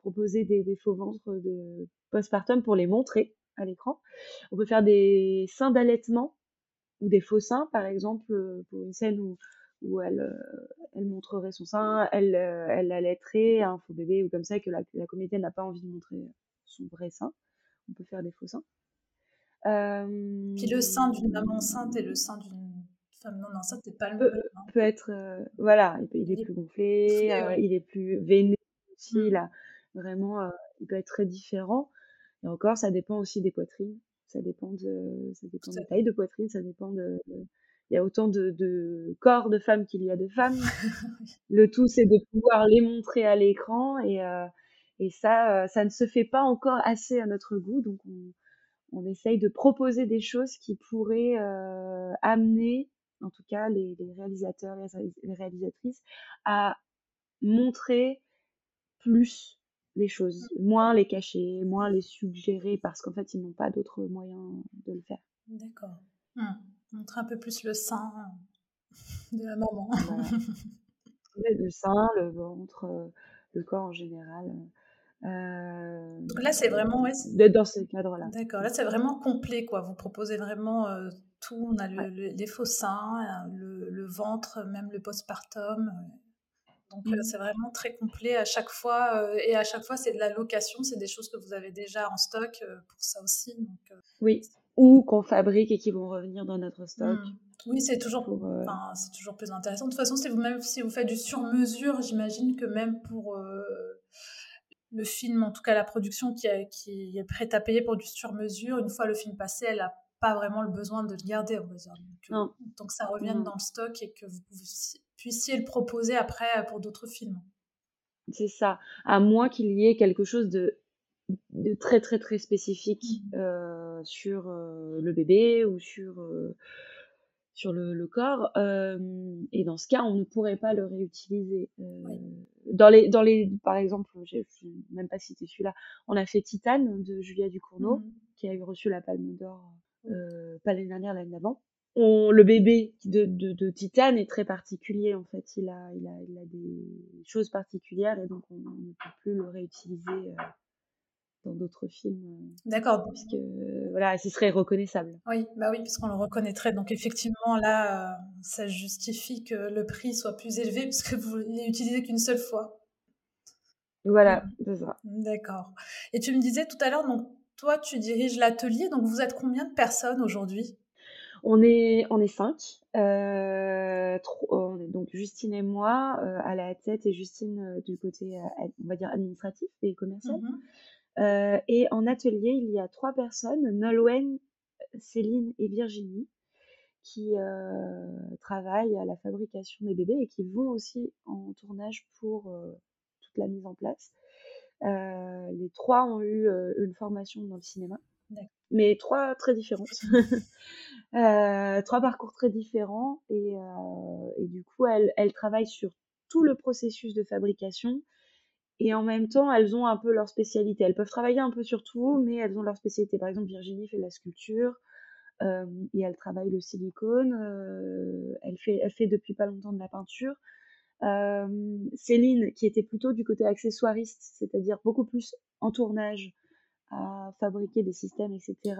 proposer des, des faux ventres de postpartum pour les montrer à l'écran. On peut faire des seins d'allaitement ou des faux seins, par exemple, euh, pour une scène où, où elle, euh, elle montrerait son sein, elle, euh, elle allaiterait un faux bébé ou comme ça, que la, la comédienne n'a pas envie de montrer son vrai sein. On peut faire des faux seins. Puis le sein d'une maman enceinte et le sein d'une femme non enceinte, c'est pas le même. Hein. Peut, être, voilà, il, est plus gonflé, il est plus veiné aussi, mmh. là Vraiment, euh, il peut être très différent. Et encore, ça dépend aussi des poitrines. Ça dépend de, ça dépend de la taille de poitrine, ça dépend de, il y a autant de, de corps de femmes qu'il y a de femmes. <laughs> le tout, c'est de pouvoir les montrer à l'écran et, euh, et ça, euh, ça ne se fait pas encore assez à notre goût. Donc, on, on essaye de proposer des choses qui pourraient euh, amener, en tout cas, les, les réalisateurs, les, les, réalisatrices, à montrer plus les choses, moins les cacher, moins les suggérer parce qu'en fait ils n'ont pas d'autres moyens de le faire. D'accord. Mmh. Montre un peu plus le sein de la maman. le sein, le ventre, euh, le corps en général. Euh, Donc là, c'est vraiment dans ce cadre-là. D'accord. Là, c'est vraiment complet, quoi. Vous proposez vraiment euh, tout. On a les faux seins, le, le, ventre, même le postpartum. Donc euh, mmh. c'est vraiment très complet à chaque fois euh, et à chaque fois c'est de la location, c'est des choses que vous avez déjà en stock euh, pour ça aussi. oui, ou qu'on fabrique et qui vont revenir dans notre stock. Mmh. Oui, c'est toujours, c'est toujours plus intéressant. De toute façon, si vous, même si vous faites du sur-mesure, j'imagine que même pour le film, en tout cas la production qui, qui est prête à payer pour du sur-mesure, une fois le film passé, elle n'a pas vraiment le besoin de le garder, on va dire. Donc, tant que ça revienne dans le stock et que vous puissiez le proposer après euh, pour d'autres films. C'est ça. À moins qu'il y ait quelque chose de, de très très très spécifique mmh. euh, sur euh, le bébé ou sur, sur le, corps. et dans ce cas, on ne pourrait pas le réutiliser. Dans les, dans les, par exemple, je n'ai même pas cité celui-là, on a fait Titane de Julia Ducournau, mmh. qui a eu reçu la Palme d'Or pas l'année dernière, l'année d'avant le bébé de, de, de, Titane est très particulier en fait. Il a, il a, il a des choses particulières et donc on, ne peut plus le réutiliser euh, dans d'autres films. Euh, D'accord. Puisque voilà, ce serait reconnaissable. Oui, bah oui, puisqu'on le reconnaîtrait. Donc effectivement là, euh, ça justifie que le prix soit plus élevé puisque vous l'utilisez qu'une seule fois. Voilà, c'est ça. D'accord. Et tu me disais tout à l'heure, donc toi tu diriges l'atelier, donc vous êtes combien de personnes aujourd'hui? On est, on est cinq. Euh, est donc Justine et moi euh, à la tête et Justine euh, du côté, on va dire, administratif et commercial. Mm-hmm. et en atelier, il y a trois personnes, Nolwenn, Céline et Virginie, qui travaillent à la fabrication des bébés et qui vont aussi en tournage pour toute la mise en place. Les trois ont eu une formation dans le cinéma mais trois très différentes. <laughs> euh, trois parcours très différents et, euh, et du coup elles, elles travaillent sur tout le processus de fabrication et en même temps elles ont un peu leur spécialité. Elles peuvent travailler un peu sur tout, mais elles ont leur spécialité. Par exemple Virginie fait la sculpture euh, et elle travaille le silicone. Euh, elle fait elle fait depuis pas longtemps de la peinture. Euh, Céline qui était plutôt du côté accessoiriste, c'est-à-dire beaucoup plus en tournage à fabriquer des systèmes, etc.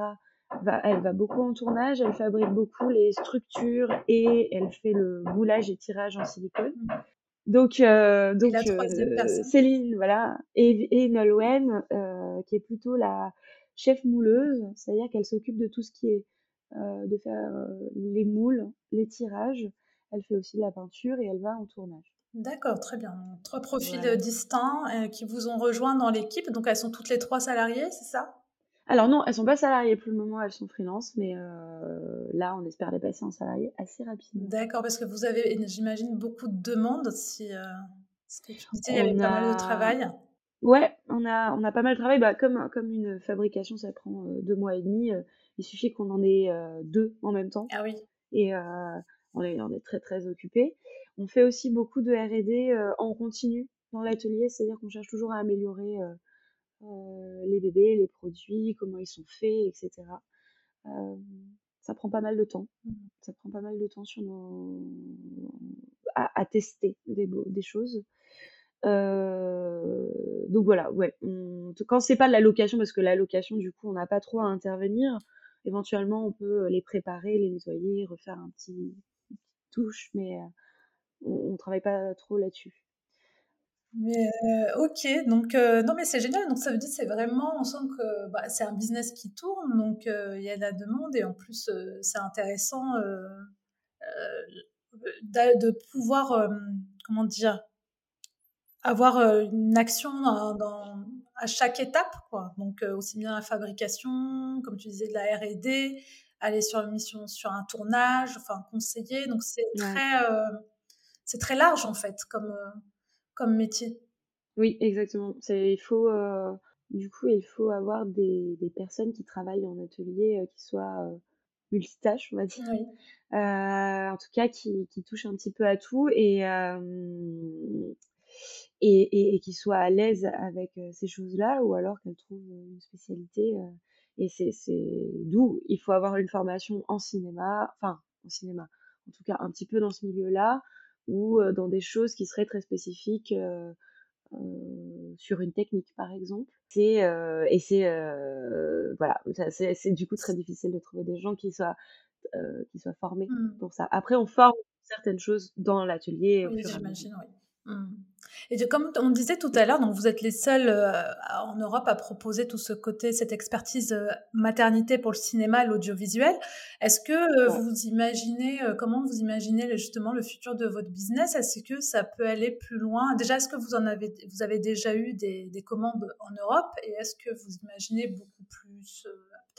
Va, elle va beaucoup en tournage, elle fabrique beaucoup les structures et elle fait le moulage et tirage en silicone. Mmh. Donc, euh, donc euh, Céline, voilà, et, et Nolwenn, euh, qui est plutôt la chef mouleuse, c'est-à-dire qu'elle s'occupe de tout ce qui est euh, de faire les moules, les tirages. Elle fait aussi de la peinture et elle va en tournage. D'accord, très bien. trois profils euh, distincts euh, qui vous ont rejoint dans l'équipe. Donc elles sont toutes les trois salariées, c'est ça? Alors non, elles sont pas salariées pour le moment, elles sont freelance, mais euh, là on espère les passer en salarié assez rapidement. D'accord, parce que vous avez, j'imagine, beaucoup de demandes si. il y avait pas mal de travail. Ouais, on a, on a pas mal travaillé. Bah, comme, comme une fabrication, ça prend deux mois et demi. il suffit qu'on en ait deux en même temps. Ah oui. Et on, est, on est très, très occupé. On fait aussi beaucoup de R&D en continu dans l'atelier, c'est-à-dire qu'on cherche toujours à améliorer les bébés, les produits, comment ils sont faits, etc. ça prend pas mal de temps. Mmh. Ça prend pas mal de temps sur nos... à, tester des, des choses. donc voilà, ouais. On... Quand c'est pas de la location, parce que la location, du coup, on n'a pas trop à intervenir. Éventuellement, on peut les préparer, les nettoyer, refaire un petit touche, mais on, on travaille pas trop là-dessus. Mais euh, ok, donc euh, non mais c'est génial. Donc ça veut dire c'est vraiment, on sent que bah, c'est un business qui tourne, donc euh, il y a de la demande et en plus c'est intéressant de pouvoir, comment dire, avoir une action à chaque étape, quoi. Donc aussi bien la fabrication, comme tu disais, de la R&D, aller sur une mission, sur un tournage, enfin conseiller. Donc c'est très, c'est très large en fait comme comme métier. Oui, exactement. Il faut, euh, du coup, il faut avoir des, des, personnes qui travaillent en atelier, euh, qui soient euh, multitâches, on va dire. en tout cas, qui, qui, touchent un petit peu à tout et, et, et, qui soient à l'aise avec ces choses-là ou alors qu'elles trouvent une spécialité. Et c'est d'où il faut avoir une formation en cinéma, enfin, en cinéma, en tout cas un petit peu dans ce milieu-là ou dans des choses qui seraient très spécifiques sur une technique par exemple. C'est et c'est voilà, c'est du coup très difficile de trouver des gens qui soient qui soient formés mmh. pour ça. Après, on forme certaines choses dans l'atelier. Oui, j'imagine, oui. Mmh. Et comme on disait tout à l'heure, donc vous êtes les seuls euh, en Europe à proposer tout ce côté, cette expertise euh, maternité pour le cinéma, l'audiovisuel. Est-ce que euh, vous imaginez, comment vous imaginez justement le futur de votre business? Est-ce que ça peut aller plus loin? Déjà, est-ce que vous en avez, vous avez déjà eu des, des commandes en Europe? Et est-ce que vous imaginez beaucoup plus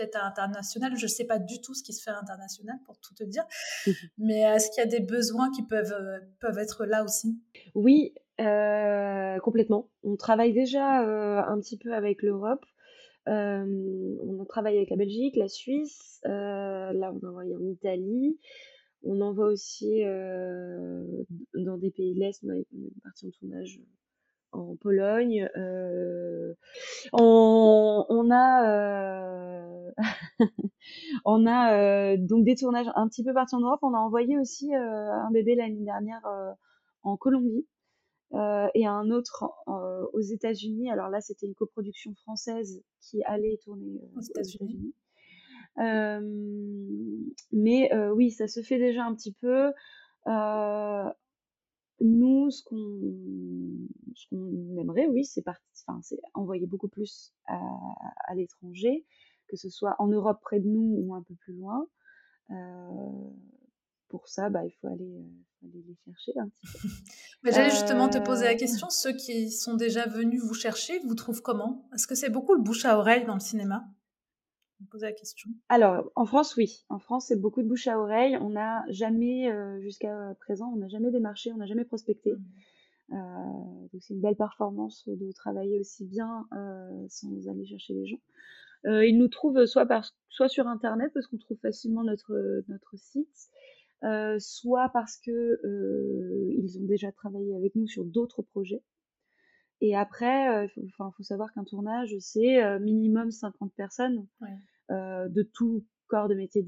peut-être à l'international. Je ne sais pas du tout ce qui se fait à l'international, pour tout te dire. Mais est-ce qu'il y a des besoins qui peuvent, peuvent être là aussi? Oui, euh, complètement. On travaille déjà euh, un petit peu avec l'Europe. Euh, on travaille avec la Belgique, la Suisse. là, on envoie en Italie. On envoie aussi dans des pays de l'Est. On est parti en tournage en Pologne. on, on, a, <laughs> on a donc des tournages un petit peu partout en Europe. On a envoyé aussi un bébé l'année dernière en Colombie. Euh, et un autre euh, aux États-Unis. Alors là, c'était une coproduction française qui allait tourner euh, aux États-Unis. mais oui, ça se fait déjà un petit peu. Nous, ce qu'on aimerait, oui, c'est enfin, envoyer beaucoup plus à, à l'étranger, que ce soit en Europe près de nous ou un peu plus loin. pour ça, bah, il faut aller, aller les chercher un petit peu. <laughs> J'allais justement te poser la euh. question, ceux qui sont déjà venus vous chercher, vous trouvent comment? Est-ce que c'est beaucoup le bouche à oreille dans le cinéma? La question. Alors, en France, oui. En France, c'est beaucoup de bouche à oreille. On n'a jamais, euh, jusqu'à présent, on n'a jamais démarché, on n'a jamais prospecté. Mmh. Euh, donc, c'est une belle performance de travailler aussi bien sans aller chercher les gens. ils nous trouvent soit, par, soit sur Internet, parce qu'on trouve facilement notre, notre site, euh, soit parce que euh, ils ont déjà travaillé avec nous sur d'autres projets. Et après, il euh, faut, faut, savoir qu'un tournage, c'est minimum 50 personnes de tout corps de métier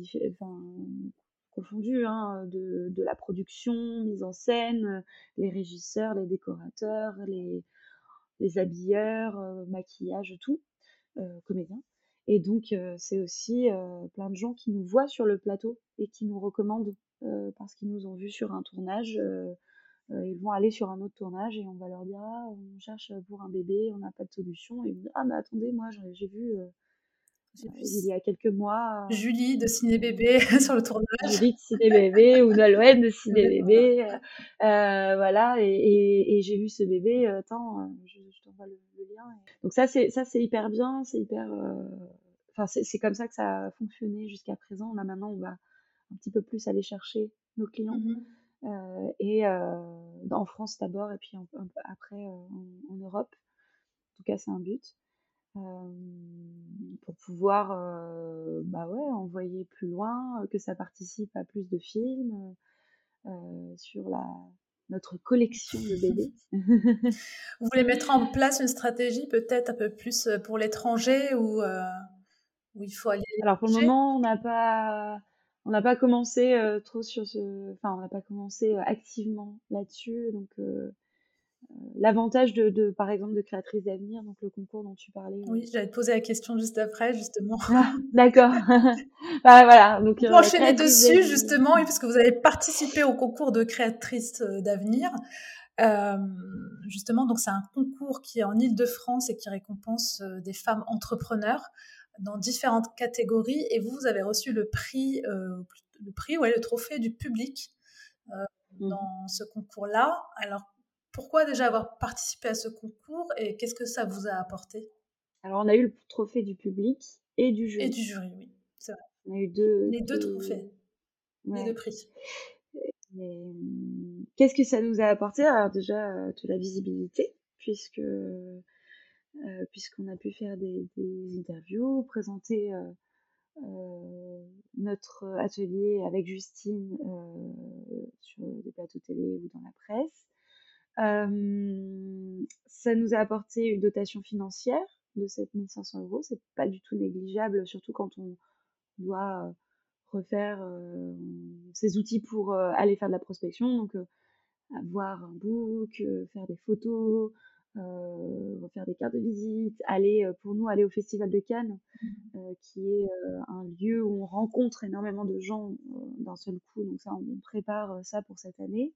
confondu, hein, de, de, la production, mise en scène, les régisseurs, les décorateurs, les, les habilleurs, maquillage, tout, comédiens. Et donc, c'est aussi plein de gens qui nous voient sur le plateau et qui nous recommandent euh, parce qu'ils nous ont vus sur un tournage. Euh, euh, ils vont aller sur un autre tournage et on va leur dire ah, on cherche pour un bébé, on n'a pas de solution. Et ils vont dire ah mais attendez, moi j'ai vu il y a quelques mois. Julie de Ciné Bébé <laughs> sur le tournage. Julie de Ciné Bébé ou Nolwenn de Ciné Bébé. voilà, et, et, j'ai vu ce bébé, attends, je, t'envoie le, lien. Donc ça, c'est, ça, c'est hyper bien, c'est hyper. Enfin, c'est, comme ça que ça a fonctionné jusqu'à présent. Là, maintenant, on va un petit peu plus aller chercher nos clients. Mmh euh, et euh, en France d'abord, et puis après euh, en, Europe. tout cas, c'est un but. pour pouvoir bah ouais, envoyer plus loin, que ça participe à plus de films sur la, notre collection de BD. <laughs> <laughs> Vous voulez mettre en place une stratégie peut-être un peu plus pour l'étranger ou où il faut aller Alors pour le moment, on n'a pas on n'a pas commencé trop sur ce enfin on n'a pas commencé activement là-dessus. Donc l'avantage de, par exemple de créatrice d'avenir donc le concours dont tu parlais oui j'allais te poser la question juste après justement. Ah, d'accord. <laughs> Bah, voilà donc pour enchaîner dessus justement oui, parce que vous avez participé au concours de créatrice d'avenir. Justement donc c'est un concours qui est en Ile-de-France et qui récompense des femmes entrepreneurs dans différentes catégories et vous, vous avez reçu le prix, euh, le prix, ouais, le trophée du public euh, mmh. dans ce concours-là. Alors, pourquoi déjà avoir participé à ce concours et qu'est-ce que ça vous a apporté? Alors, on a eu le trophée du public et du jury. Et du jury, oui, c'est vrai. On a eu deux. Les deux, trophées, les deux prix. Qu'est-ce que ça nous a apporté? Alors déjà, euh, de la visibilité, puisque euh, puisqu'on a pu faire des, interviews, présenter euh, euh, notre atelier avec Justine sur des plateaux télé ou dans la presse. ça nous a apporté une dotation financière de 7500 euros. C'est pas du tout négligeable, surtout quand on doit refaire euh, ses outils pour aller faire de la prospection. Donc, avoir un book, faire des photos, faire des cartes de visite, aller euh, pour nous aller au Festival de Cannes, mmh. euh, qui est euh, un lieu où on rencontre énormément de gens d'un seul coup. Donc ça, on prépare ça pour cette année.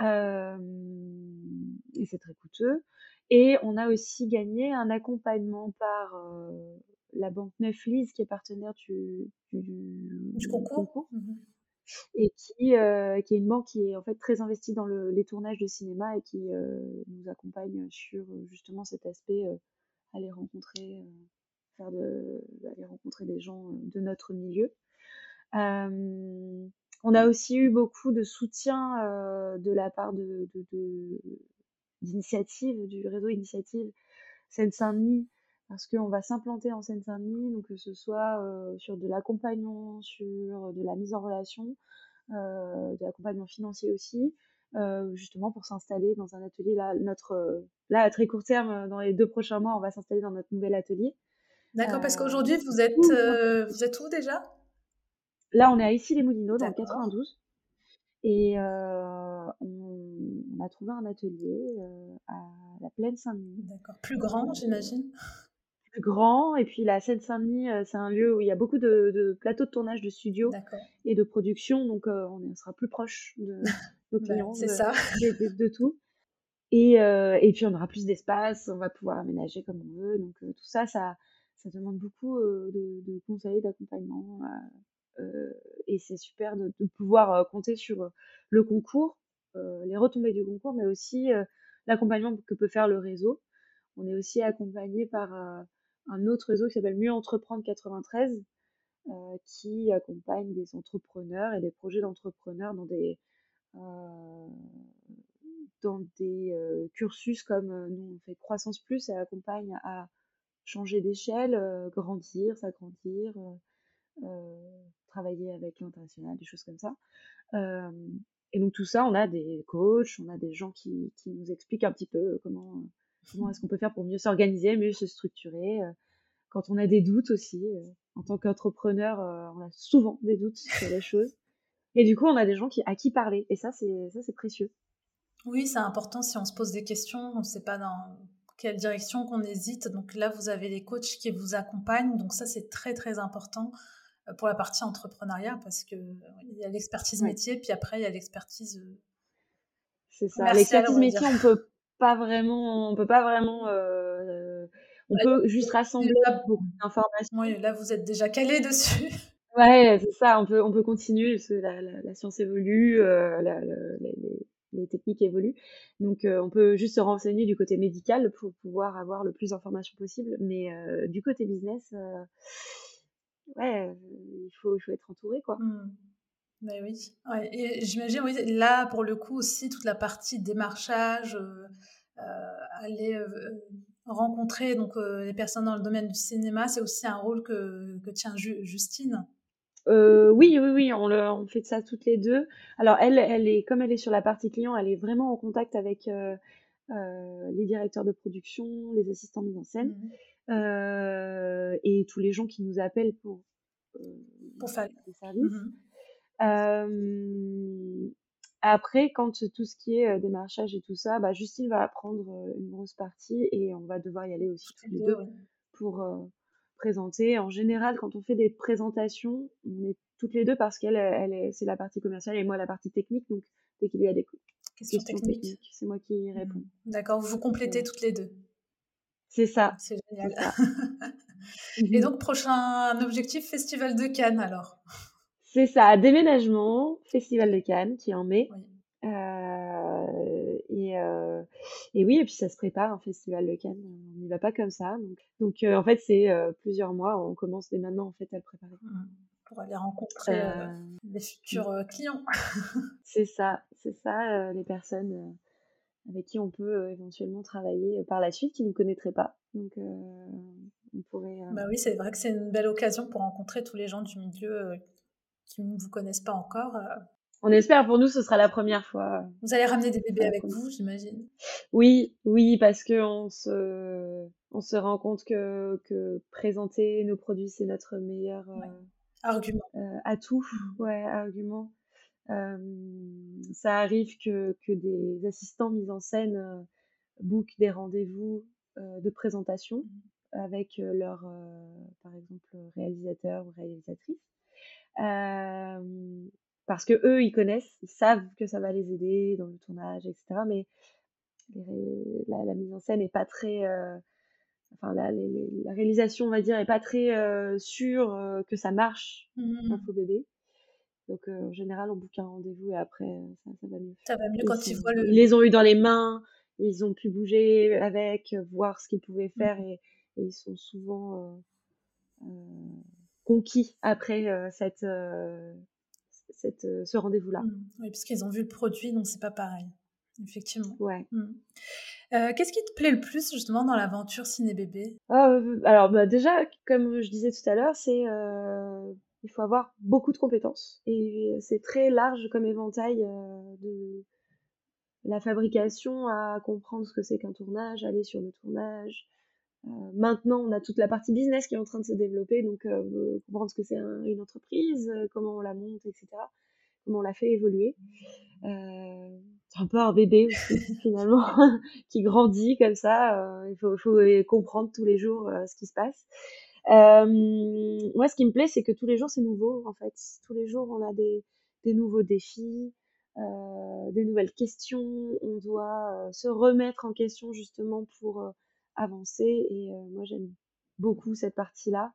et c'est très coûteux. Et on a aussi gagné un accompagnement par la banque Neuflise, qui est partenaire du, du, du concours. Mmh et qui, euh, qui est une banque qui est en fait très investie dans le, les tournages de cinéma et qui euh, nous accompagne sur euh, justement cet aspect aller rencontrer faire de aller rencontrer des gens de notre milieu. on a aussi eu beaucoup de soutien de la part de, d'initiatives, du réseau Initiative Seine-Saint-Denis, parce qu'on va s'implanter en Seine-Saint-Denis, donc que ce soit euh, sur de l'accompagnement, sur de la mise en relation, euh, de l'accompagnement financier aussi, euh, justement pour s'installer dans un atelier. Là, notre, là, à très court terme, dans les deux prochains mois, on va s'installer dans notre nouvel atelier. D'accord, parce qu'aujourd'hui, vous êtes, vous êtes où déjà? Là, on est à Issy-les-Moulineaux, dans le 92. Et euh, on, a trouvé un atelier à la Plaine Saint-Denis. D'accord. Plus grand, j'imagine? Grand. Et puis la Seine-Saint-Denis, euh, c'est un lieu où il y a beaucoup de, plateaux de tournage de studio et de production. Donc euh, on sera plus proche de <laughs> nos bah, clients. c'est ça. De, tout. Et, euh, et, puis on aura plus d'espace, on va pouvoir aménager comme on veut. Donc tout ça, ça, ça demande beaucoup de, de, conseils, d'accompagnement. et c'est super de, pouvoir compter sur le concours, les retombées du concours, mais aussi l'accompagnement que peut faire le réseau. On est aussi accompagné par un autre réseau qui s'appelle Mieux Entreprendre 93, euh, qui accompagne des entrepreneurs et des projets d'entrepreneurs dans des, euh, dans des euh, cursus comme nous on fait Croissance Plus, et accompagne à changer d'échelle, grandir, s'agrandir, travailler avec l'international, des choses comme ça. et donc tout ça, on a des coachs, on a des gens qui, qui nous expliquent un petit peu comment comment est-ce qu'on peut faire pour mieux s'organiser, mieux se structurer. Euh, quand on a des doutes aussi, euh, en tant qu'entrepreneur, euh, on a souvent des doutes sur les choses. Et du coup, on a des gens qui, à qui parler. Et ça, c'est ça, c'est précieux. Oui, c'est important si on se pose des questions, on ne sait pas dans quelle direction qu'on hésite. Donc là, vous avez des coachs qui vous accompagnent. Donc ça, c'est très, très important pour la partie entrepreneuriat parce que il y a l'expertise métier, puis après, il y a l'expertise. C'est ça. L'expertise métier, on peut pas vraiment, on peut pas vraiment, euh, on peut juste rassembler beaucoup d'informations. Oui, là vous êtes déjà calé dessus. <laughs> Ouais, c'est ça. On peut, on peut continuer parce que la, la, science évolue, euh, la, les, les, techniques évoluent. Donc, euh, on peut juste se renseigner du côté médical pour pouvoir avoir le plus d'informations possible. Mais euh, du côté business, euh, ouais, il faut, il faut être entouré, quoi. Mmh. Mais oui, et j'imagine, oui, là, pour le coup, aussi, toute la partie démarchage, euh, euh aller euh, rencontrer donc les personnes dans le domaine du cinéma, c'est aussi un rôle que, que tient Justine? Euh, oui, oui, oui, on, le, on fait ça toutes les deux. Alors elle, elle est comme elle est sur la partie client, elle est vraiment en contact avec les directeurs de production, les assistants mise en scène mmh. et tous les gens qui nous appellent pour pour faire des services. Mmh. Après, quand tout ce qui est démarchage et tout ça, bah, Justine va prendre une grosse partie et on va devoir y aller aussi tous les deux pour présenter. En général, quand on fait des présentations, on est toutes les deux parce qu'elle, elle est, c'est la partie commerciale et moi la partie technique. Donc, dès qu'il y a des questions, techniques, c'est moi qui y mmh. réponds. D'accord, vous vous complétez toutes les deux. C'est ça. C'est génial. <laughs> et donc, prochain objectif, Festival de Cannes alors? C'est ça, déménagement, Festival de Cannes qui est en mai. Euh, et, euh, et, oui, et puis ça se prépare un festival de Cannes. On n'y va pas comme ça. Donc, donc euh, en fait, c'est plusieurs mois. On commence dès maintenant en fait à le préparer. Mmh. Pour aller rencontrer les futurs clients. <laughs> c'est ça, c'est ça, les personnes avec qui on peut éventuellement travailler par la suite, qui ne nous connaîtraient pas. Donc, on pourrait. Bah oui, c'est vrai que c'est une belle occasion pour rencontrer tous les gens du milieu qui ne vous connaissent pas encore on espère pour nous ce sera la première fois. Vous allez ramener des bébés avec vous, j'imagine. Oui, oui, parce que on se, on se rend compte que, que présenter nos produits c'est notre meilleur euh, argument. Euh, atout, mmh. ouais, argument. Euh, ça arrive que, que des assistants mis en scène euh, bookent des rendez-vous de présentation mmh. avec leur, par exemple, réalisateur ou réalisatrice parce que eux ils connaissent, ils savent que ça va les aider dans le tournage, etc. Mais la, mise en scène est pas très, euh, enfin la, la, réalisation on va dire est pas très euh, sûre euh, que ça marche mmh. un faux bébé. Donc en général on boucle un rendez-vous et après ça, ça, va mieux. Ça va mieux quand ils voient le. Ils les ont eu dans les mains, ils ont pu bouger avec, voir ce qu'ils pouvaient mmh. faire et, et, ils sont souvent conquis après cette cette, euh, ce rendez-vous-là. Mmh. Oui, parce qu'ils ont vu le produit, donc c'est pas pareil. Effectivement. Ouais. Mmh. Euh, qu'est-ce qui te plaît le plus justement dans l'aventure ciné-bébé? Ah, Alors bah, déjà, comme je disais tout à l'heure, c'est euh, il faut avoir beaucoup de compétences et c'est très large comme éventail de la fabrication à comprendre ce que c'est qu'un tournage, aller sur le tournage, euh, maintenant, on a toute la partie business qui est en train de se développer, donc euh, comprendre ce que c'est une entreprise, euh, comment on la monte, etc. Comment on la fait évoluer. c'est un peu un bébé aussi, <laughs> finalement, <laughs> qui grandit comme ça. il faut, faut, comprendre tous les jours ce qui se passe. moi, ce qui me plaît, c'est que tous les jours, c'est nouveau, en fait. Tous les jours, on a des, des nouveaux défis, euh, des nouvelles questions. On doit se remettre en question justement pour avancer et moi j'aime beaucoup cette partie-là.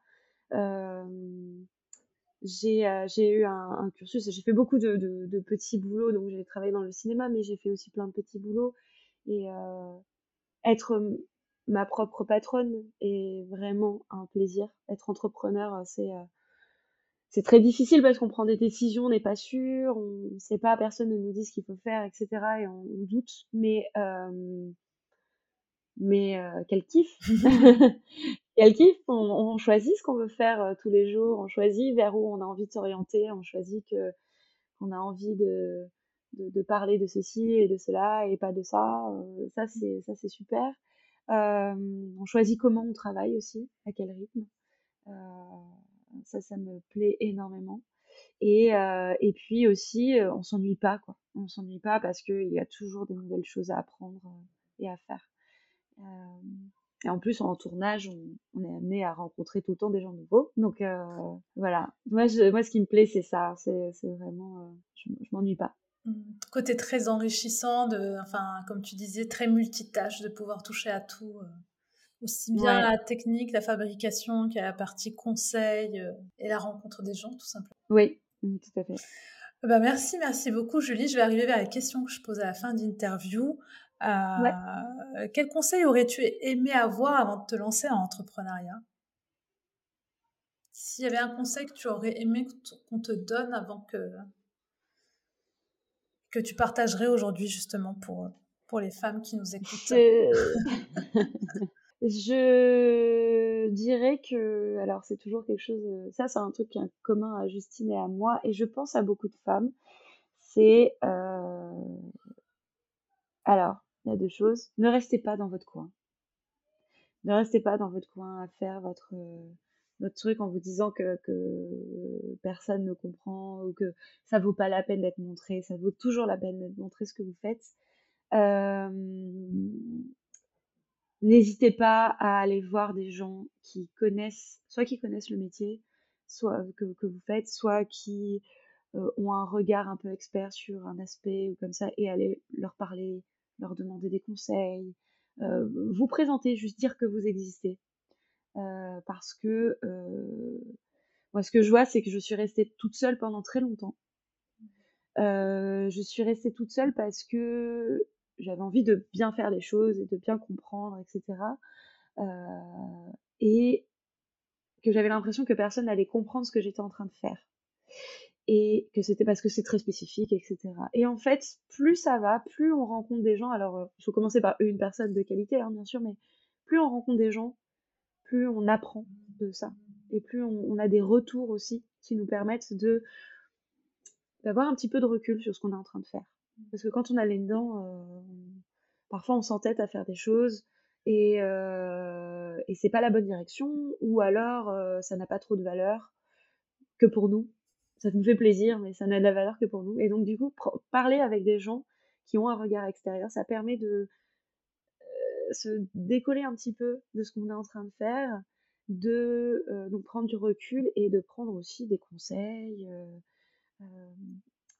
j'ai j'ai eu un, cursus, j'ai fait beaucoup de, petits boulots, donc j'ai travaillé dans le cinéma, mais j'ai fait aussi plein de petits boulots. Et être ma propre patronne est vraiment un plaisir. Être entrepreneur, c'est c'est très difficile parce qu'on prend des décisions, on n'est pas sûr, on ne sait pas, personne ne nous dit ce qu'il faut faire, etc. Et on, doute. Mais mais euh, quel kiff <laughs> <laughs> Quel kiff on, on, choisit ce qu'on veut faire euh, tous les jours, on choisit vers où on a envie de s'orienter, on choisit que qu'on a envie de, de, de, parler de ceci et de cela et pas de ça. Euh, ça c'est ça c'est super. on choisit comment on travaille aussi, à quel rythme. ça ça me plaît énormément. Et, et puis aussi, on s'ennuie pas quoi. On s'ennuie pas parce qu'il y a toujours des nouvelles choses à apprendre et à faire. Euh, et en plus, en tournage, on, est amené à rencontrer tout le temps des gens nouveaux. Donc euh, voilà, moi, je, moi, ce qui me plaît, c'est ça. C'est vraiment, euh, je, je m'ennuie pas. Mmh. Côté très enrichissant, de, enfin, comme tu disais, très multitâche, de pouvoir toucher à tout, aussi bien la technique, la fabrication, qu'à la partie conseil et la rencontre des gens, tout simplement. Oui, mmh, tout à fait. Bah merci, merci beaucoup Julie. Je vais arriver vers la question que je pose à la fin d'interview. Euh, quel conseil aurais-tu aimé avoir avant de te lancer en entrepreneuriat? S'il y avait un conseil que tu aurais aimé qu'on te donne avant que, que tu partagerais aujourd'hui justement pour, pour les femmes qui nous écoutent? <laughs> Je dirais que, alors c'est toujours quelque chose, ça c'est un truc qui est commun à Justine et à moi, et je pense à beaucoup de femmes, c'est, euh... alors, il y a deux choses, ne restez pas dans votre coin. Ne restez pas dans votre coin à faire votre, votre truc en vous disant que, que personne ne comprend ou que ça vaut pas la peine d'être montré, ça vaut toujours la peine d'être montré ce que vous faites. Euh, N'hésitez pas à aller voir des gens qui connaissent, soit qui connaissent le métier, soit que, que vous faites, soit qui euh, ont un regard un peu expert sur un aspect ou comme ça, et aller leur parler, leur demander des conseils, euh, vous présenter, juste dire que vous existez. Euh, parce que euh, moi, ce que je vois, c'est que je suis restée toute seule pendant très longtemps. Je suis restée toute seule parce que j'avais envie de bien faire les choses et de bien comprendre, etc. Et que j'avais l'impression que personne n'allait comprendre ce que j'étais en train de faire. Et que c'était parce que c'est très spécifique, etc. Et en fait, plus ça va, plus on rencontre des gens. Alors, il faut commencer par une personne de qualité, hein, bien sûr, mais plus on rencontre des gens, plus on apprend de ça. Et plus on, a des retours aussi qui nous permettent de d'avoir un petit peu de recul sur ce qu'on est en train de faire. Parce que quand on a les dents, euh, parfois on s'entête à faire des choses et, euh, et c'est pas la bonne direction, ou alors euh, ça n'a pas trop de valeur que pour nous. Ça nous fait plaisir, mais ça n'a de la valeur que pour nous. Et donc du coup, parler avec des gens qui ont un regard extérieur, ça permet de euh, se décoller un petit peu de ce qu'on est en train de faire, de euh, prendre du recul et de prendre aussi des conseils. Euh,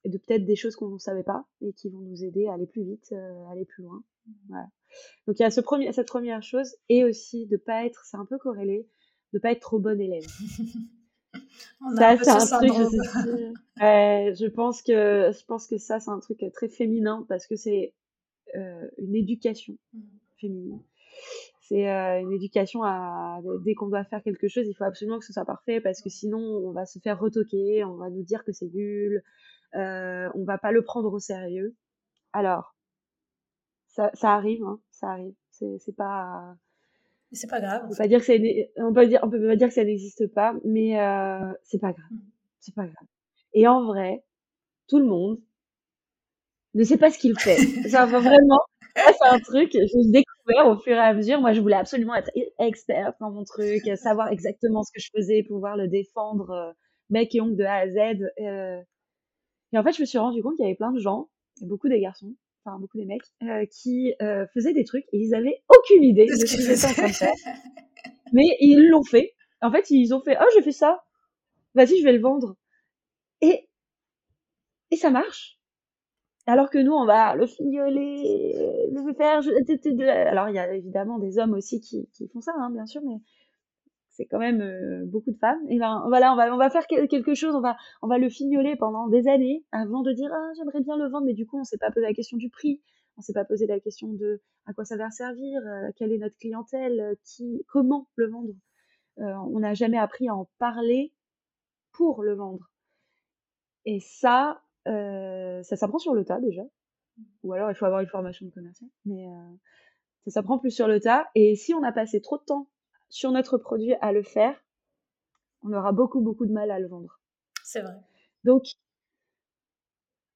et de peut-être des choses qu'on ne savait pas et qui vont nous aider à aller plus vite, à aller plus loin. Donc il y a cette première chose et aussi de pas être, c'est un peu corrélé, de pas être trop bonne élève. <laughs> ça c'est un truc, je, <laughs> je pense que je pense que ça c'est un truc très féminin parce que c'est euh, une éducation mmh. féminine. C'est euh, une éducation à dès qu'on doit faire quelque chose, il faut absolument que ce soit parfait parce que sinon on va se faire retoquer, on va nous dire que c'est nul, euh, on va pas le prendre au sérieux. Alors, ça, ça arrive, hein, ça arrive. C'est pas. C'est pas grave. On peut pas dire que ça, on peut dire, on peut pas dire que ça n'existe pas, mais euh, c'est pas grave. Mmh. C'est pas grave. Et en vrai, tout le monde ne sait pas ce qu'il fait. <laughs> ça va vraiment. c'est un truc, j'ai découvert au fur et à mesure. Moi, je voulais absolument être experte dans mon truc, <laughs> savoir exactement ce que je faisais, pouvoir le défendre, euh, mec et oncle de A à Z. Euh, et en fait, je me suis rendu compte qu'il y avait plein de gens, beaucoup des garçons, enfin beaucoup des mecs, euh, qui euh, faisaient des trucs et ils avaient aucune idée de ce qu'ils étaient en train de faire. <laughs> Mais ils l'ont fait. En fait, ils ont fait, oh, j'ai fait ça. Vas-y, je vais le vendre. Et, et ça marche. Alors que nous, on va le fignoler, le faire. Alors, il y a évidemment des hommes aussi qui, qui font ça, hein, bien sûr, mais c'est quand même euh, beaucoup de femmes. Et ben voilà, on va on va faire quelque chose, on va on va le fignoler pendant des années avant de dire ah j'aimerais bien le vendre, mais du coup on s'est pas posé la question du prix, on s'est pas posé la question de à quoi ça va servir, euh, quelle est notre clientèle, euh, qui comment le vendre. on n'a jamais appris à en parler pour le vendre. Et ça, ça s'apprend sur le tas déjà. Ou alors il faut avoir une formation de commercial, mais ça s'apprend plus sur le tas. Et si on a passé trop de temps sur notre produit à le faire, on aura beaucoup, beaucoup de mal à le vendre. C'est vrai. Donc,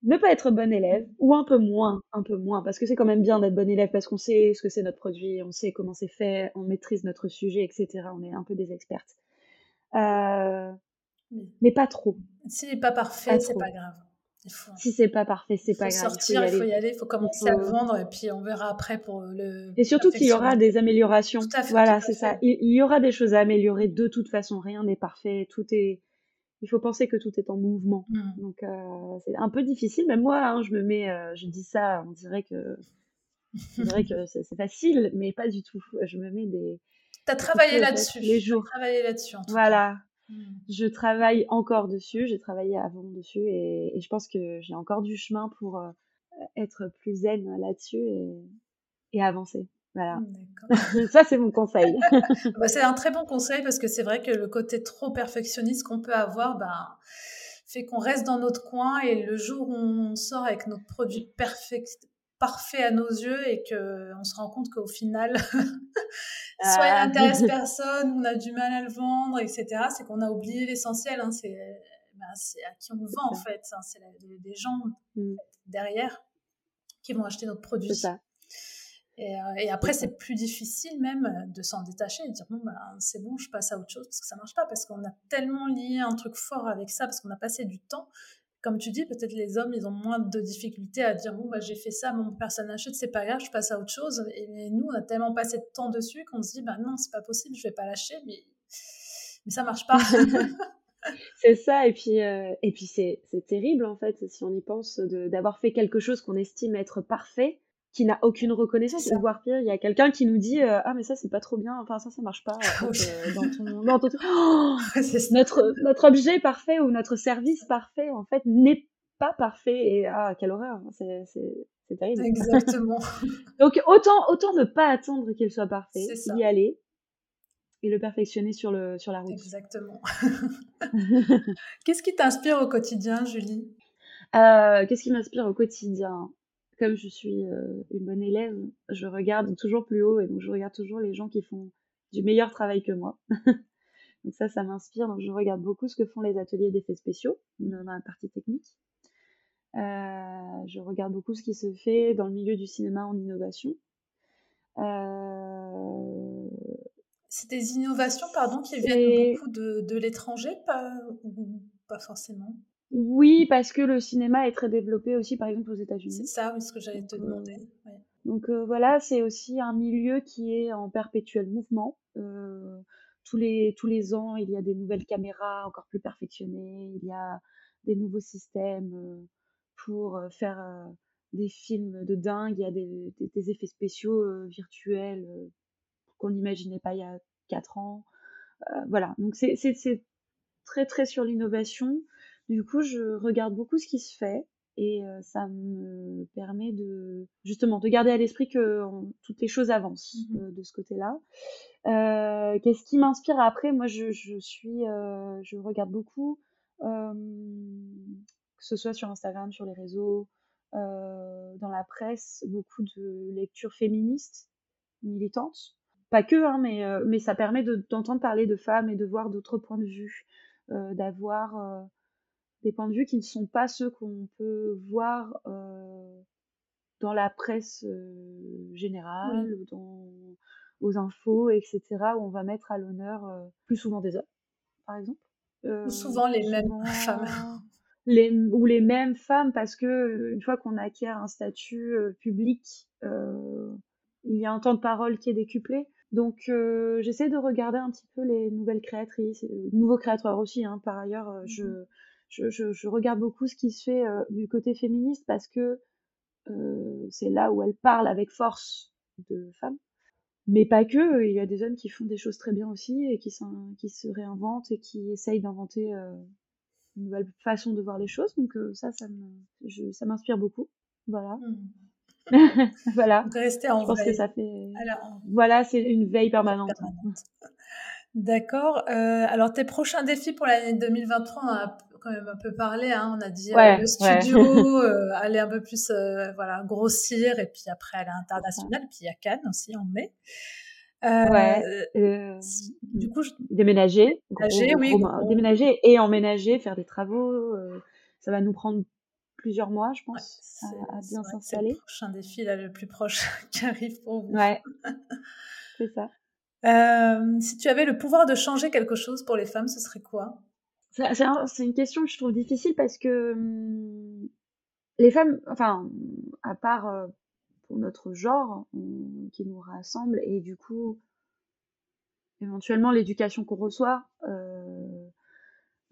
ne pas être bon élève, ou un peu moins, un peu moins, parce que c'est quand même bien d'être bon élève, parce qu'on sait ce que c'est notre produit, on sait comment c'est fait, on maîtrise notre sujet, etc. On est un peu des expertes. Euh, mais pas trop. S'il n'est pas parfait, c'est pas grave. Si c'est pas parfait, c'est pas grave. Sortir, il faut y aller, il faut commencer à vendre et puis on verra après pour le. Et surtout qu'il y aura des améliorations. Tout à fait, voilà, c'est ça. Il, y aura des choses à améliorer de toute façon. Rien n'est parfait. Tout est. Il faut penser que tout est en mouvement. Mmh. Donc euh, c'est un peu difficile. Même moi, hein, je me mets, euh, je dis ça, on dirait que, on dirait que <laughs> c'est facile, mais pas du tout. Je me mets des. T'as travaillé là-dessus. Les jours. Travaillé là-dessus. Voilà. Je travaille encore dessus, j'ai travaillé avant dessus et, je pense que j'ai encore du chemin pour euh, être plus zen là-dessus et, avancer. Voilà. Mmh, <laughs> Ça, c'est mon conseil. <laughs> Bah, c'est un très bon conseil parce que c'est vrai que le côté trop perfectionniste qu'on peut avoir, ben, fait qu'on reste dans notre coin et le jour où on sort avec notre produit parfait à nos yeux et que on se rend compte qu'au final, <laughs> soit il ah. n'intéresse personne, on a du mal à le vendre, etc. C'est qu'on a oublié l'essentiel. Hein, ben, c'est à qui on le vend en fait. Hein, c'est des gens mmh. derrière qui vont acheter notre produit. Ça. Et, euh, et, après, c'est plus difficile même de s'en détacher et de dire bon, ben, c'est bon, je passe à autre chose parce que ça marche pas, parce qu'on a tellement lié un truc fort avec ça, parce qu'on a passé du temps comme tu dis, peut-être les hommes, ils ont moins de difficultés à dire bon, bah, j'ai fait ça, mon personne n'achète, c'est pas grave, je passe à autre chose. Et nous, on a tellement passé de temps dessus qu'on se dit bah non, c'est pas possible, je vais pas lâcher, mais, mais ça marche pas. <laughs> <laughs> c'est ça, et puis, euh, et puis c'est terrible en fait, si on y pense, d'avoir fait quelque chose qu'on estime être parfait qui n'a aucune reconnaissance. Ou voire pire il y a quelqu'un qui nous dit euh, ah mais ça c'est pas trop bien. Enfin ça ça marche pas <laughs> euh, dans ton, dans ton... <laughs> Oh notre notre objet parfait ou notre service parfait en fait n'est pas parfait. Et ah quelle horreur. C'est c'est terrible. <laughs> Exactement. Donc autant autant ne pas attendre qu'il soit parfait y aller et le perfectionner sur le sur la route. Exactement. Qu'est-ce qui t'inspire au quotidien Julie? Euh, qu'est-ce qui m'inspire au quotidien? Comme je suis euh, une bonne élève, je regarde toujours plus haut et donc je regarde toujours les gens qui font du meilleur travail que moi. <laughs> donc ça, ça m'inspire. Donc je regarde beaucoup ce que font les ateliers d'effets spéciaux dans la partie technique. Euh, je regarde beaucoup ce qui se fait dans le milieu du cinéma en innovation. Euh... C'est des innovations, pardon, qui viennent beaucoup de, de l'étranger, pas, ou pas forcément? Oui, parce que le cinéma est très développé aussi, par exemple, aux États-Unis. C'est ça, oui, ce que j'allais te demander. Donc euh, voilà, c'est aussi un milieu qui est en perpétuel mouvement. Euh, tous, les, tous les ans, il y a des nouvelles caméras encore plus perfectionnées, il y a des nouveaux systèmes euh, pour faire des films de dingue, il y a des, des effets spéciaux virtuels qu'on n'imaginait pas il y a quatre ans. voilà, donc c'est très très sur l'innovation. Du coup, je regarde beaucoup ce qui se fait et euh, ça me permet de justement de garder à l'esprit que toutes les choses avancent mmh euh, de ce côté-là. Euh, Qu'est-ce qui m'inspire après? Moi, je, je suis, euh, je regarde beaucoup, que ce soit sur Instagram, sur les réseaux, dans la presse, beaucoup de lectures féministes, militantes. Pas que, hein, mais, mais ça permet d'entendre parler de femmes et de voir d'autres points de vue, d'avoir des points de vue qui ne sont pas ceux qu'on peut voir euh, dans la presse euh, générale, dans, aux infos, etc., où on va mettre à l'honneur euh, plus souvent des hommes, par exemple. ou souvent les mêmes femmes. <laughs> Les, ou les mêmes femmes, parce que une fois qu'on acquiert un statut public, il y a un temps de parole qui est décuplé. Donc j'essaie de regarder un petit peu les nouvelles créatrices, nouveaux créateurs aussi. Hein, par ailleurs, je je, regarde beaucoup ce qui se fait euh, du côté féministe parce que euh, c'est là où elle parle avec force de femmes. Mais pas que, il y a des hommes qui font des choses très bien aussi et qui, qui se réinventent et qui essayent d'inventer euh, une nouvelle façon de voir les choses. Donc ça, ça, m'inspire beaucoup. Voilà. Mmh. <laughs> voilà. Rester en je pense que ça fait. Voilà, c'est une veille permanente. D'accord. alors, tes prochains défis pour l'année 2023, on a quand même un peu parlé. Hein. On a dit euh, le studio, <laughs> euh, aller un peu plus euh, voilà, grossir, et puis après aller à l'international. Puis il y a Cannes aussi en mai. ouais. du coup, je... déménager, déménager, oui, déménager et emménager, faire des travaux. ça va nous prendre plusieurs mois, je pense, à, bien s'installer. C'est le prochain défi là, le plus proche <laughs> qui arrive pour vous. Ouais, <laughs> c'est ça. si tu avais le pouvoir de changer quelque chose pour les femmes, ce serait quoi? C'est une question que je trouve difficile parce que hum, les femmes, enfin, à part euh, pour notre genre qui nous rassemble et du coup, éventuellement l'éducation qu'on reçoit, euh,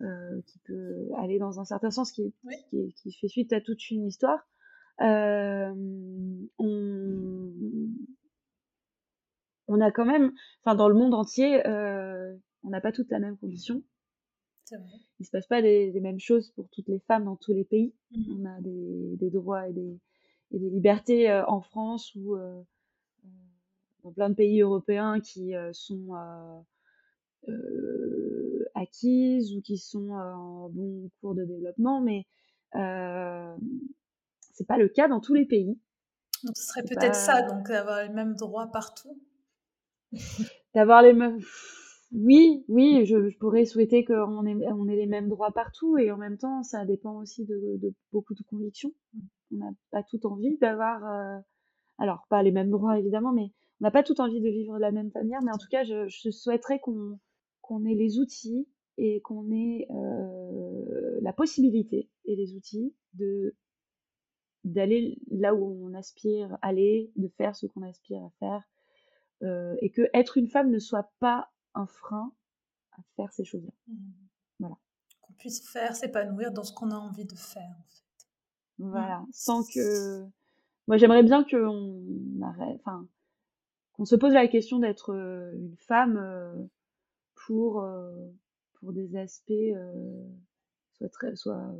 euh, qui peut aller dans un certain sens, qui, qui, fait suite à toute une histoire, on, on a quand même, enfin, dans le monde entier, on n'a pas toutes la même condition. Il se passe pas les, mêmes choses pour toutes les femmes dans tous les pays. Mmh On a des, droits et des, libertés euh, en France ou euh, euh, dans plein de pays européens qui sont acquises ou qui sont en bon cours de développement, mais c'est pas le cas dans tous les pays. Donc ce serait peut-être ça, donc d'avoir les mêmes droits partout. D'avoir les mêmes. Oui, oui, je, pourrais souhaiter qu'on ait, on ait les mêmes droits partout et en même temps, ça dépend aussi de, beaucoup de convictions. On n'a pas tout envie d'avoir, euh, alors pas les mêmes droits évidemment, mais on n'a pas tout envie de vivre de la même manière. Mais en tout cas, je, souhaiterais qu'on ait les outils et qu'on ait euh, la possibilité et les outils de d'aller là où on aspire aller, de faire ce qu'on aspire à faire, euh, et que être une femme ne soit pas un frein à faire ces choses-là. Mmh. Voilà. Qu'on puisse faire, s'épanouir dans ce qu'on a envie de faire, en fait. Voilà, mmh. sans que. Moi, j'aimerais bien qu'on arrête, enfin, qu'on se pose la question d'être euh, une femme euh, pour pour des aspects soit très, soit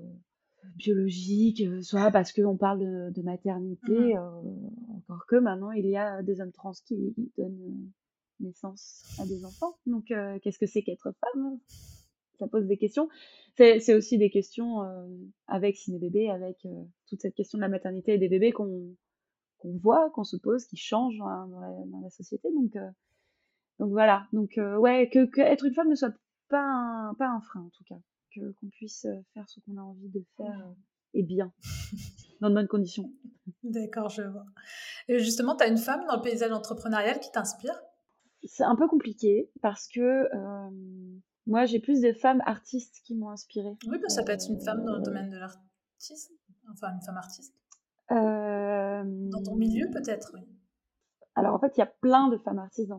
biologiques, soit parce qu'on parle de, de maternité, mmh. encore que maintenant il y a des hommes trans qui donnent naissance à des enfants. Donc, euh, qu'est-ce que c'est qu'être femme? Ça pose des questions. C'est aussi des questions euh, avec Ciné Bébé, avec euh, toute cette question de la maternité et des bébés qu'on voit, qu'on se pose, qui changent dans, la, société. Donc, donc voilà. Donc, ouais, que, être une femme ne soit pas un, pas un frein, en tout cas. Qu'on puisse faire ce qu'on a envie de faire et bien, dans de bonnes conditions. <laughs> D'accord, je vois. Et justement, tu as une femme dans le paysage entrepreneurial qui t'inspire? C'est un peu compliqué parce que euh, moi, j'ai plus des femmes artistes qui m'ont inspirée. Oui, bah, ça peut être une femme dans le domaine de l'artiste, enfin une femme artiste. Euh, dans ton milieu, peut-être, oui. Alors, en fait, il y a plein de femmes artistes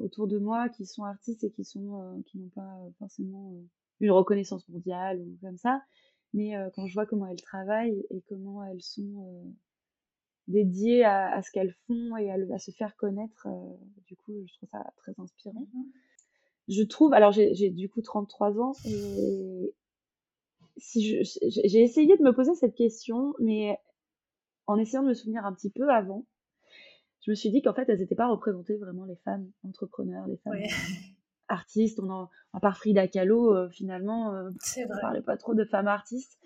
autour de moi qui sont artistes et qui sont euh, qui n'ont pas forcément une reconnaissance mondiale ou comme ça. Mais quand je vois comment elles travaillent et comment elles sont dédiées à, ce qu'elles font et à, se faire connaître. Euh, du coup, je trouve ça très inspirant. Mmh je trouve, alors j'ai du coup 33 ans et si j'ai essayé de me poser cette question, mais en essayant de me souvenir un petit peu avant, je me suis dit qu'en fait, elles n'étaient pas représentées vraiment les femmes entrepreneurs, les femmes <laughs> artistes. On en, à part Frida Kahlo, euh, finalement, euh, on ne parlait pas trop de femmes artistes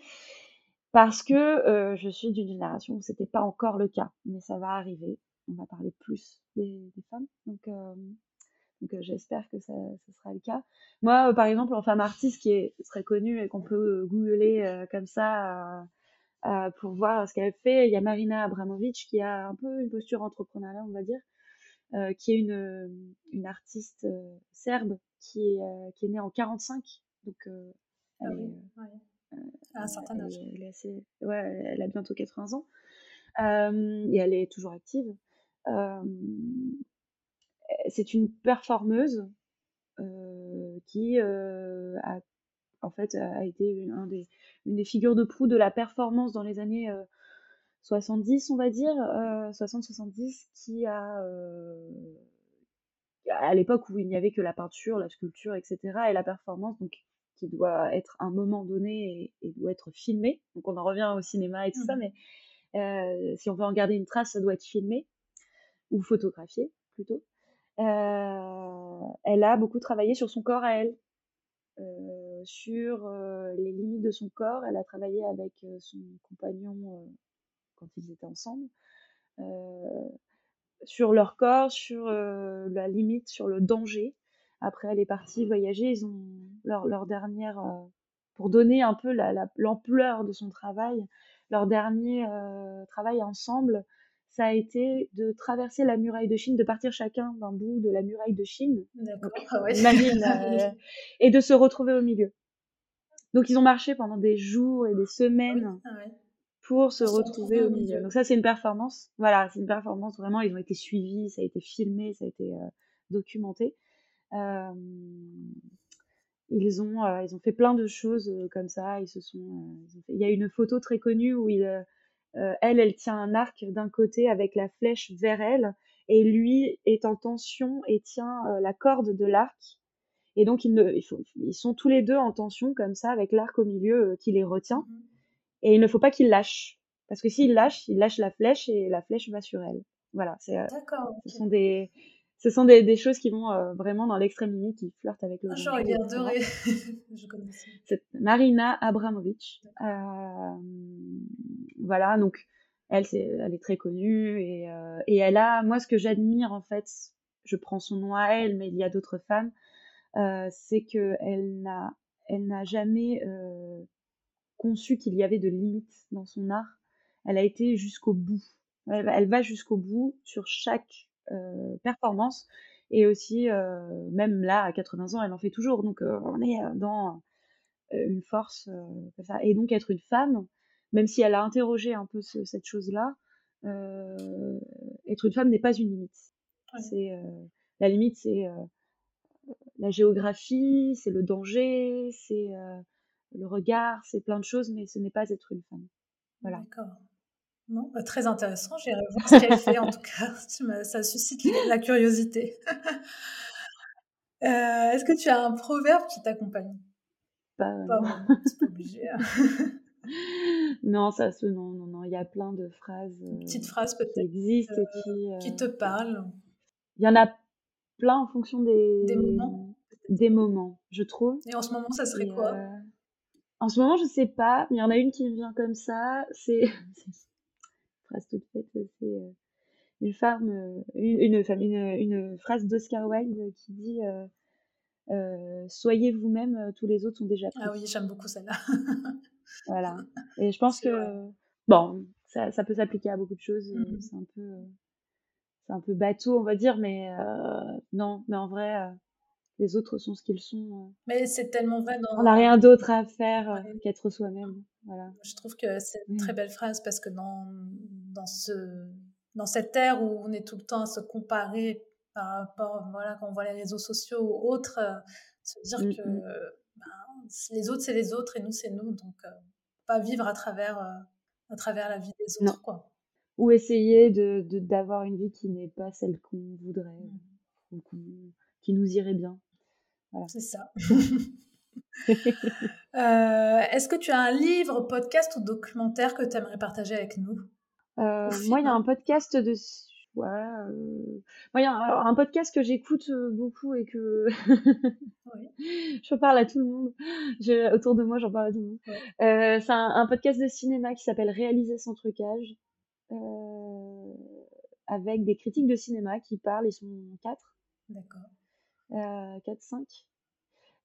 parce que euh, je suis d'une génération où c'était pas encore le cas, mais ça va arriver. On va parler plus des, femmes, donc, euh, donc euh, j'espère que ça, ça, sera le cas. Moi, par exemple, en femme artiste qui est très connue et qu'on peut googler comme ça pour voir ce qu'elle fait, il y a Marina Abramovic qui a un peu une posture entrepreneuriale, on va dire, qui est une, une artiste serbe qui est, qui est née en 45, donc ah oui, à un certain âge. Elle, est ouais, elle a bientôt 80 ans. Euh, et elle est toujours active. Euh, c'est une performeuse euh, qui a en fait a été une, des, une des figures de proue de la performance dans les années 70, on va dire, 60-70, qui a à l'époque où il n'y avait que la peinture, la sculpture, etc., et la performance, donc qui doit être un moment donné et, doit être filmé. Donc on en revient au cinéma et tout ça, mmh. mais euh, si on veut en garder une trace, ça doit être filmé ou photographié plutôt. Euh, elle a beaucoup travaillé sur son corps à elle, euh, sur les limites de son corps. Elle a travaillé avec son compagnon quand ils étaient ensemble sur leur corps, sur la limite, sur le danger. Après, elle est partie voyager. Ils ont leur, leur dernière, euh, pour donner un peu l'ampleur la, de son travail, leur dernier euh, travail ensemble, ça a été de traverser la muraille de Chine, de partir chacun d'un bout de la muraille de Chine. Ah <laughs> euh, et de se retrouver au milieu. Donc ils ont marché pendant des jours et des semaines ah pour se retrouver au milieu. Donc ça c'est une performance. Voilà, c'est une performance vraiment. Ils ont été suivis, ça a été filmé, ça a été documenté. Euh, ils ont, euh, ils ont fait plein de choses euh, comme ça. Ils se sont, Il y a une photo très connue où il, elle, elle tient un arc d'un côté avec la flèche vers elle, et lui est en tension et tient la corde de l'arc. Et donc ils, ne, ils, sont tous les deux en tension comme ça avec l'arc au milieu qui les retient. Mmh et il ne faut pas qu'ils lâchent. Parce que s'ils lâchent, ils lâchent la flèche et la flèche va sur elle. Voilà, c'est, ce sont des, ce sont des, choses qui vont euh, vraiment dans l'extrême limite, qui flirtent avec le. Ah, <laughs> je regarderai. je C'est Marina Abramovic. Euh, voilà, donc Elle, c'est, elle est très connue et, et elle a, moi, ce que j'admire en fait, je prends son nom à elle, mais il y a d'autres femmes, c'est que elle n'a, elle n'a jamais conçu qu'il y avait de limites dans son art. Elle a été jusqu'au bout. Elle, va jusqu'au bout sur chaque performance et aussi même là à 80 ans, elle en fait toujours. Donc on est dans une force ça. Et donc être une femme, même si elle a interrogé un peu cette chose-là, être une femme n'est pas une limite. C'est la limite, c'est la géographie, c'est le danger, c'est le regard, c'est plein de choses, mais ce n'est pas être une femme. Voilà. D'accord. Bah, très intéressant. J'irai <laughs> voir ce qu'elle fait en tout cas. <laughs> Ça suscite la curiosité. <laughs> Euh, est-ce que tu as un proverbe qui t'accompagne? Pas, pas obligé. Hein. non, ça se non, non, non. Il y a plein de phrases. Une petite phrase peut-être. Qui existent, qui, qui te parlent. Il y en a plein en fonction des, des moments. Des moments, je trouve. Et en ce moment, ça serait quoi? En ce moment, je sais pas, mais il y en a une qui me vient comme ça. C'est phrase toute faite, c'est une femme, une, une, une, phrase d'Oscar Wilde qui dit Soyez vous-même, tous les autres sont déjà pris. Ah oui, j'aime beaucoup celle-là. <laughs> voilà. <laughs> Et je pense que, bon, ça, ça peut s'appliquer à beaucoup de choses. Mmh c'est un peu c'est un peu bateau, on va dire, mais euh, non, mais en vrai, euh, les autres sont ce qu'ils sont. Euh. Mais c'est tellement vrai. Dans... On n'a rien d'autre à faire qu'être soi-même. Voilà. Je trouve que c'est une très belle phrase parce que dans, dans, ce, dans cette ère où on est tout le temps à se comparer par rapport, voilà, quand on voit les réseaux sociaux ou autres, se dire mmh, que mmh. Ben, les autres, c'est les autres et nous, c'est nous. Donc, pas vivre à travers, à travers la vie des autres. Quoi ou essayer de d'avoir une vie qui n'est pas celle qu'on voudrait ou qui nous irait bien. Voilà. C'est ça. <laughs> <laughs> Euh, est-ce que tu as un livre, podcast ou documentaire que tu aimerais partager avec nous? Euh, Moi, il y a un podcast de. Ouais, euh... moi, y a un, podcast que j'écoute euh, beaucoup et que <laughs> oui. je parle à tout le monde. Je, autour de moi, j'en parle à tout le monde. C'est un, un, podcast de cinéma qui s'appelle Réaliser sans trucage. Avec des critiques de cinéma qui parlent, ils sont quatre. D'accord. Euh, 4,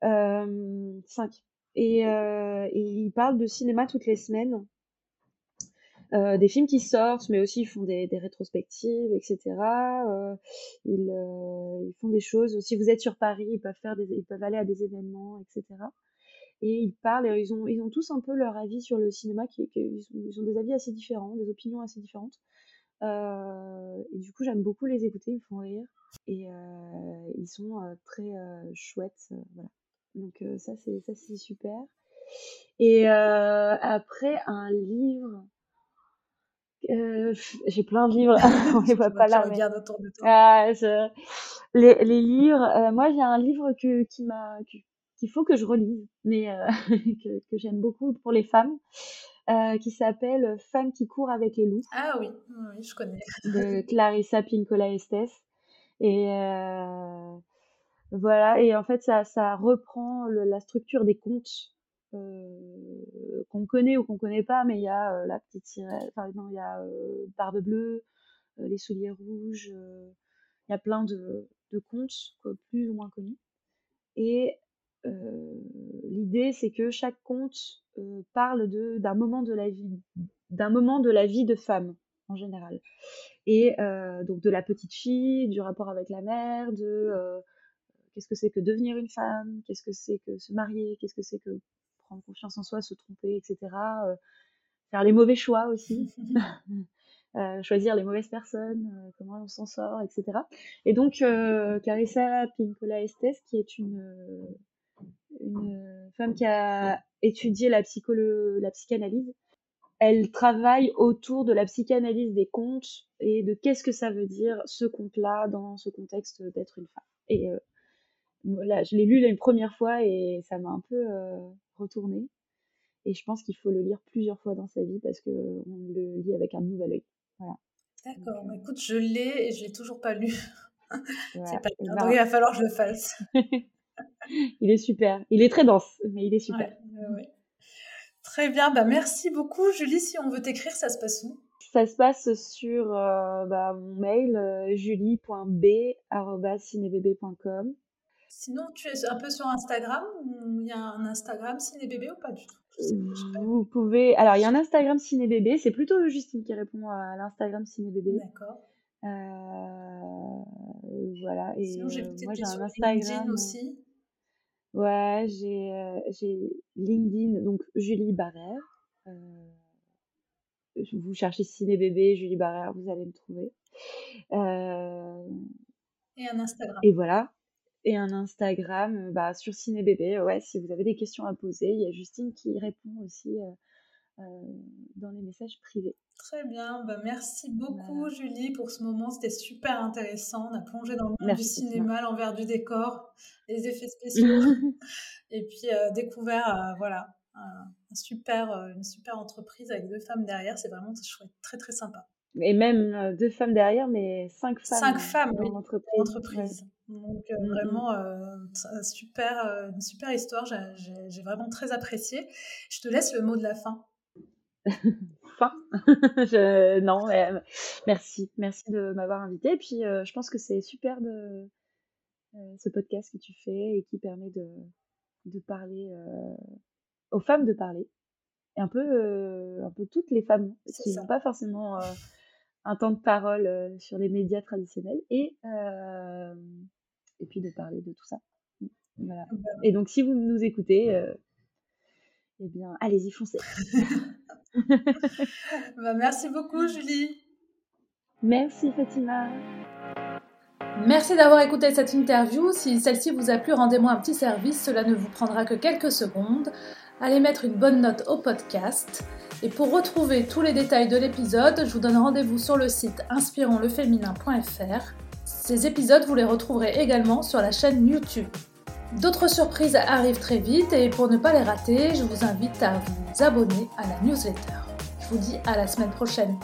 5. Euh, 5. Et, euh, et, ils parlent de cinéma toutes les semaines. Euh, des films qui sortent, mais aussi ils font des, des rétrospectives, etc. Ils, ils, font des choses. Si vous êtes sur Paris, ils peuvent faire des, ils peuvent aller à des événements, etc et ils parlent, et ils ont, ils ont tous un peu leur avis sur le cinéma, qui, qui ils, ont, des avis assez différents, des opinions assez différentes. Euh, et du coup, j'aime beaucoup les écouter, ils me font rire, et euh, ils sont euh, très chouettes, voilà. Donc euh, ça, c'est ça, c'est super. Et après, un livre. <laughs> j'ai plein de livres, <laughs> <laughs> on les voit pas là. Mais... autour de toi. Ah, je... les, les, livres, moi j'ai un livre que, qui m'a qu'il faut que je relise, mais euh, que, que j'aime beaucoup pour les femmes, euh, qui s'appelle Femmes qui courent avec les loups. Ah oui, oui je connais. de Clarissa Pinkola Estes. Et euh, voilà, et en fait, ça, ça reprend la structure des contes euh, qu'on connaît ou qu'on connaît pas, mais il y a euh, la petite sirène, enfin non, il y a euh, Barbe Bleue, les souliers rouges, il y a plein de, de contes plus ou moins connus. Et l'idée, c'est que chaque conte parle de d'un moment de la vie, d'un moment de la vie de femme en général, et donc de la petite fille, du rapport avec la mère, de qu'est-ce que c'est que devenir une femme, qu'est-ce que c'est que se marier, qu'est-ce que c'est que prendre confiance en soi, se tromper, etc. faire les mauvais choix aussi. <laughs> <laughs> Euh, choisir les mauvaises personnes, euh, comment on s'en sort, etc. Et donc, euh, Carissa Pinkola Estes, qui est une, une femme qui a étudié la, la psychanalyse. Elle travaille autour de la psychanalyse des contes et de qu'est-ce que ça veut dire ce conte-là dans ce contexte d'être une femme. Et euh, là, je l'ai lu une première fois et ça m'a un peu euh, retourné. Et je pense qu'il faut le lire plusieurs fois dans sa vie parce que on le lit avec un nouvel œil. Voilà. D'accord. Euh, écoute, je l'ai et je l'ai toujours pas lu. <laughs> C'est pas grave. il va falloir que je le fasse. <laughs> il est super. Il est très dense, mais il est super. Très bien. Bah, merci beaucoup, Julie. Si on veut t'écrire, ça se passe où? Ça se passe sur bah, mon mail julie.b.cinébébé.com. Sinon, tu es un peu sur Instagram Il y a un Instagram Cinébébé ou pas du tout? Vous pouvez. Alors, il y a un Instagram Cinébébé. C'est plutôt Justine qui répond à l'Instagram Cinébébé. D'accord. voilà. Et Sinon, j'ai moi, j'ai un Instagram aussi. Ouais, j'ai j'ai LinkedIn, donc Julie Barrère. vous cherchez Ciné Bébé, Julie Barrère, vous allez me trouver. Et un Instagram. Et voilà. Et un Instagram bah, sur Ciné Bébé. Ouais, si vous avez des questions à poser, il y a Justine qui répond aussi dans les messages privés. Très bien, bah, merci beaucoup Julie pour ce moment, c'était super intéressant. On a plongé dans le monde du cinéma, l'envers du décor, les effets <laughs> spéciaux, et puis euh, découvert euh, voilà un, super, euh, une super entreprise avec deux femmes derrière. C'est vraiment chouette, très très sympa. Et même deux femmes derrière, mais cinq femmes. Cinq femmes dans l'entreprise. Donc mm, mm. vraiment super, une super histoire. J'ai vraiment très apprécié. Je te laisse le mot de la fin. <laughs> fin? <laughs> je, non, merci, merci de m'avoir invité. Et puis, euh, je pense que c'est super de euh, ce podcast que tu fais et qui permet de, de parler euh, aux femmes de parler et un peu, un peu toutes les femmes qui n'ont pas forcément un temps de parole sur les médias traditionnels et et puis de parler de tout ça. Voilà. Bah et donc, si vous nous écoutez, eh bien, allez-y, foncez. <laughs> Bah, merci beaucoup, Julie. Merci, Fatima. Merci d'avoir écouté cette interview. Si celle-ci vous a plu, rendez-moi un petit service. Cela ne vous prendra que quelques secondes. Allez mettre une bonne note au podcast. Et pour retrouver tous les détails de l'épisode, je vous donne rendez-vous sur le site inspironsleféminin.fr. Ces épisodes, vous les retrouverez également sur la chaîne YouTube. D'autres surprises arrivent très vite et pour ne pas les rater, je vous invite à vous abonner à la newsletter. Je vous dis à la semaine prochaine.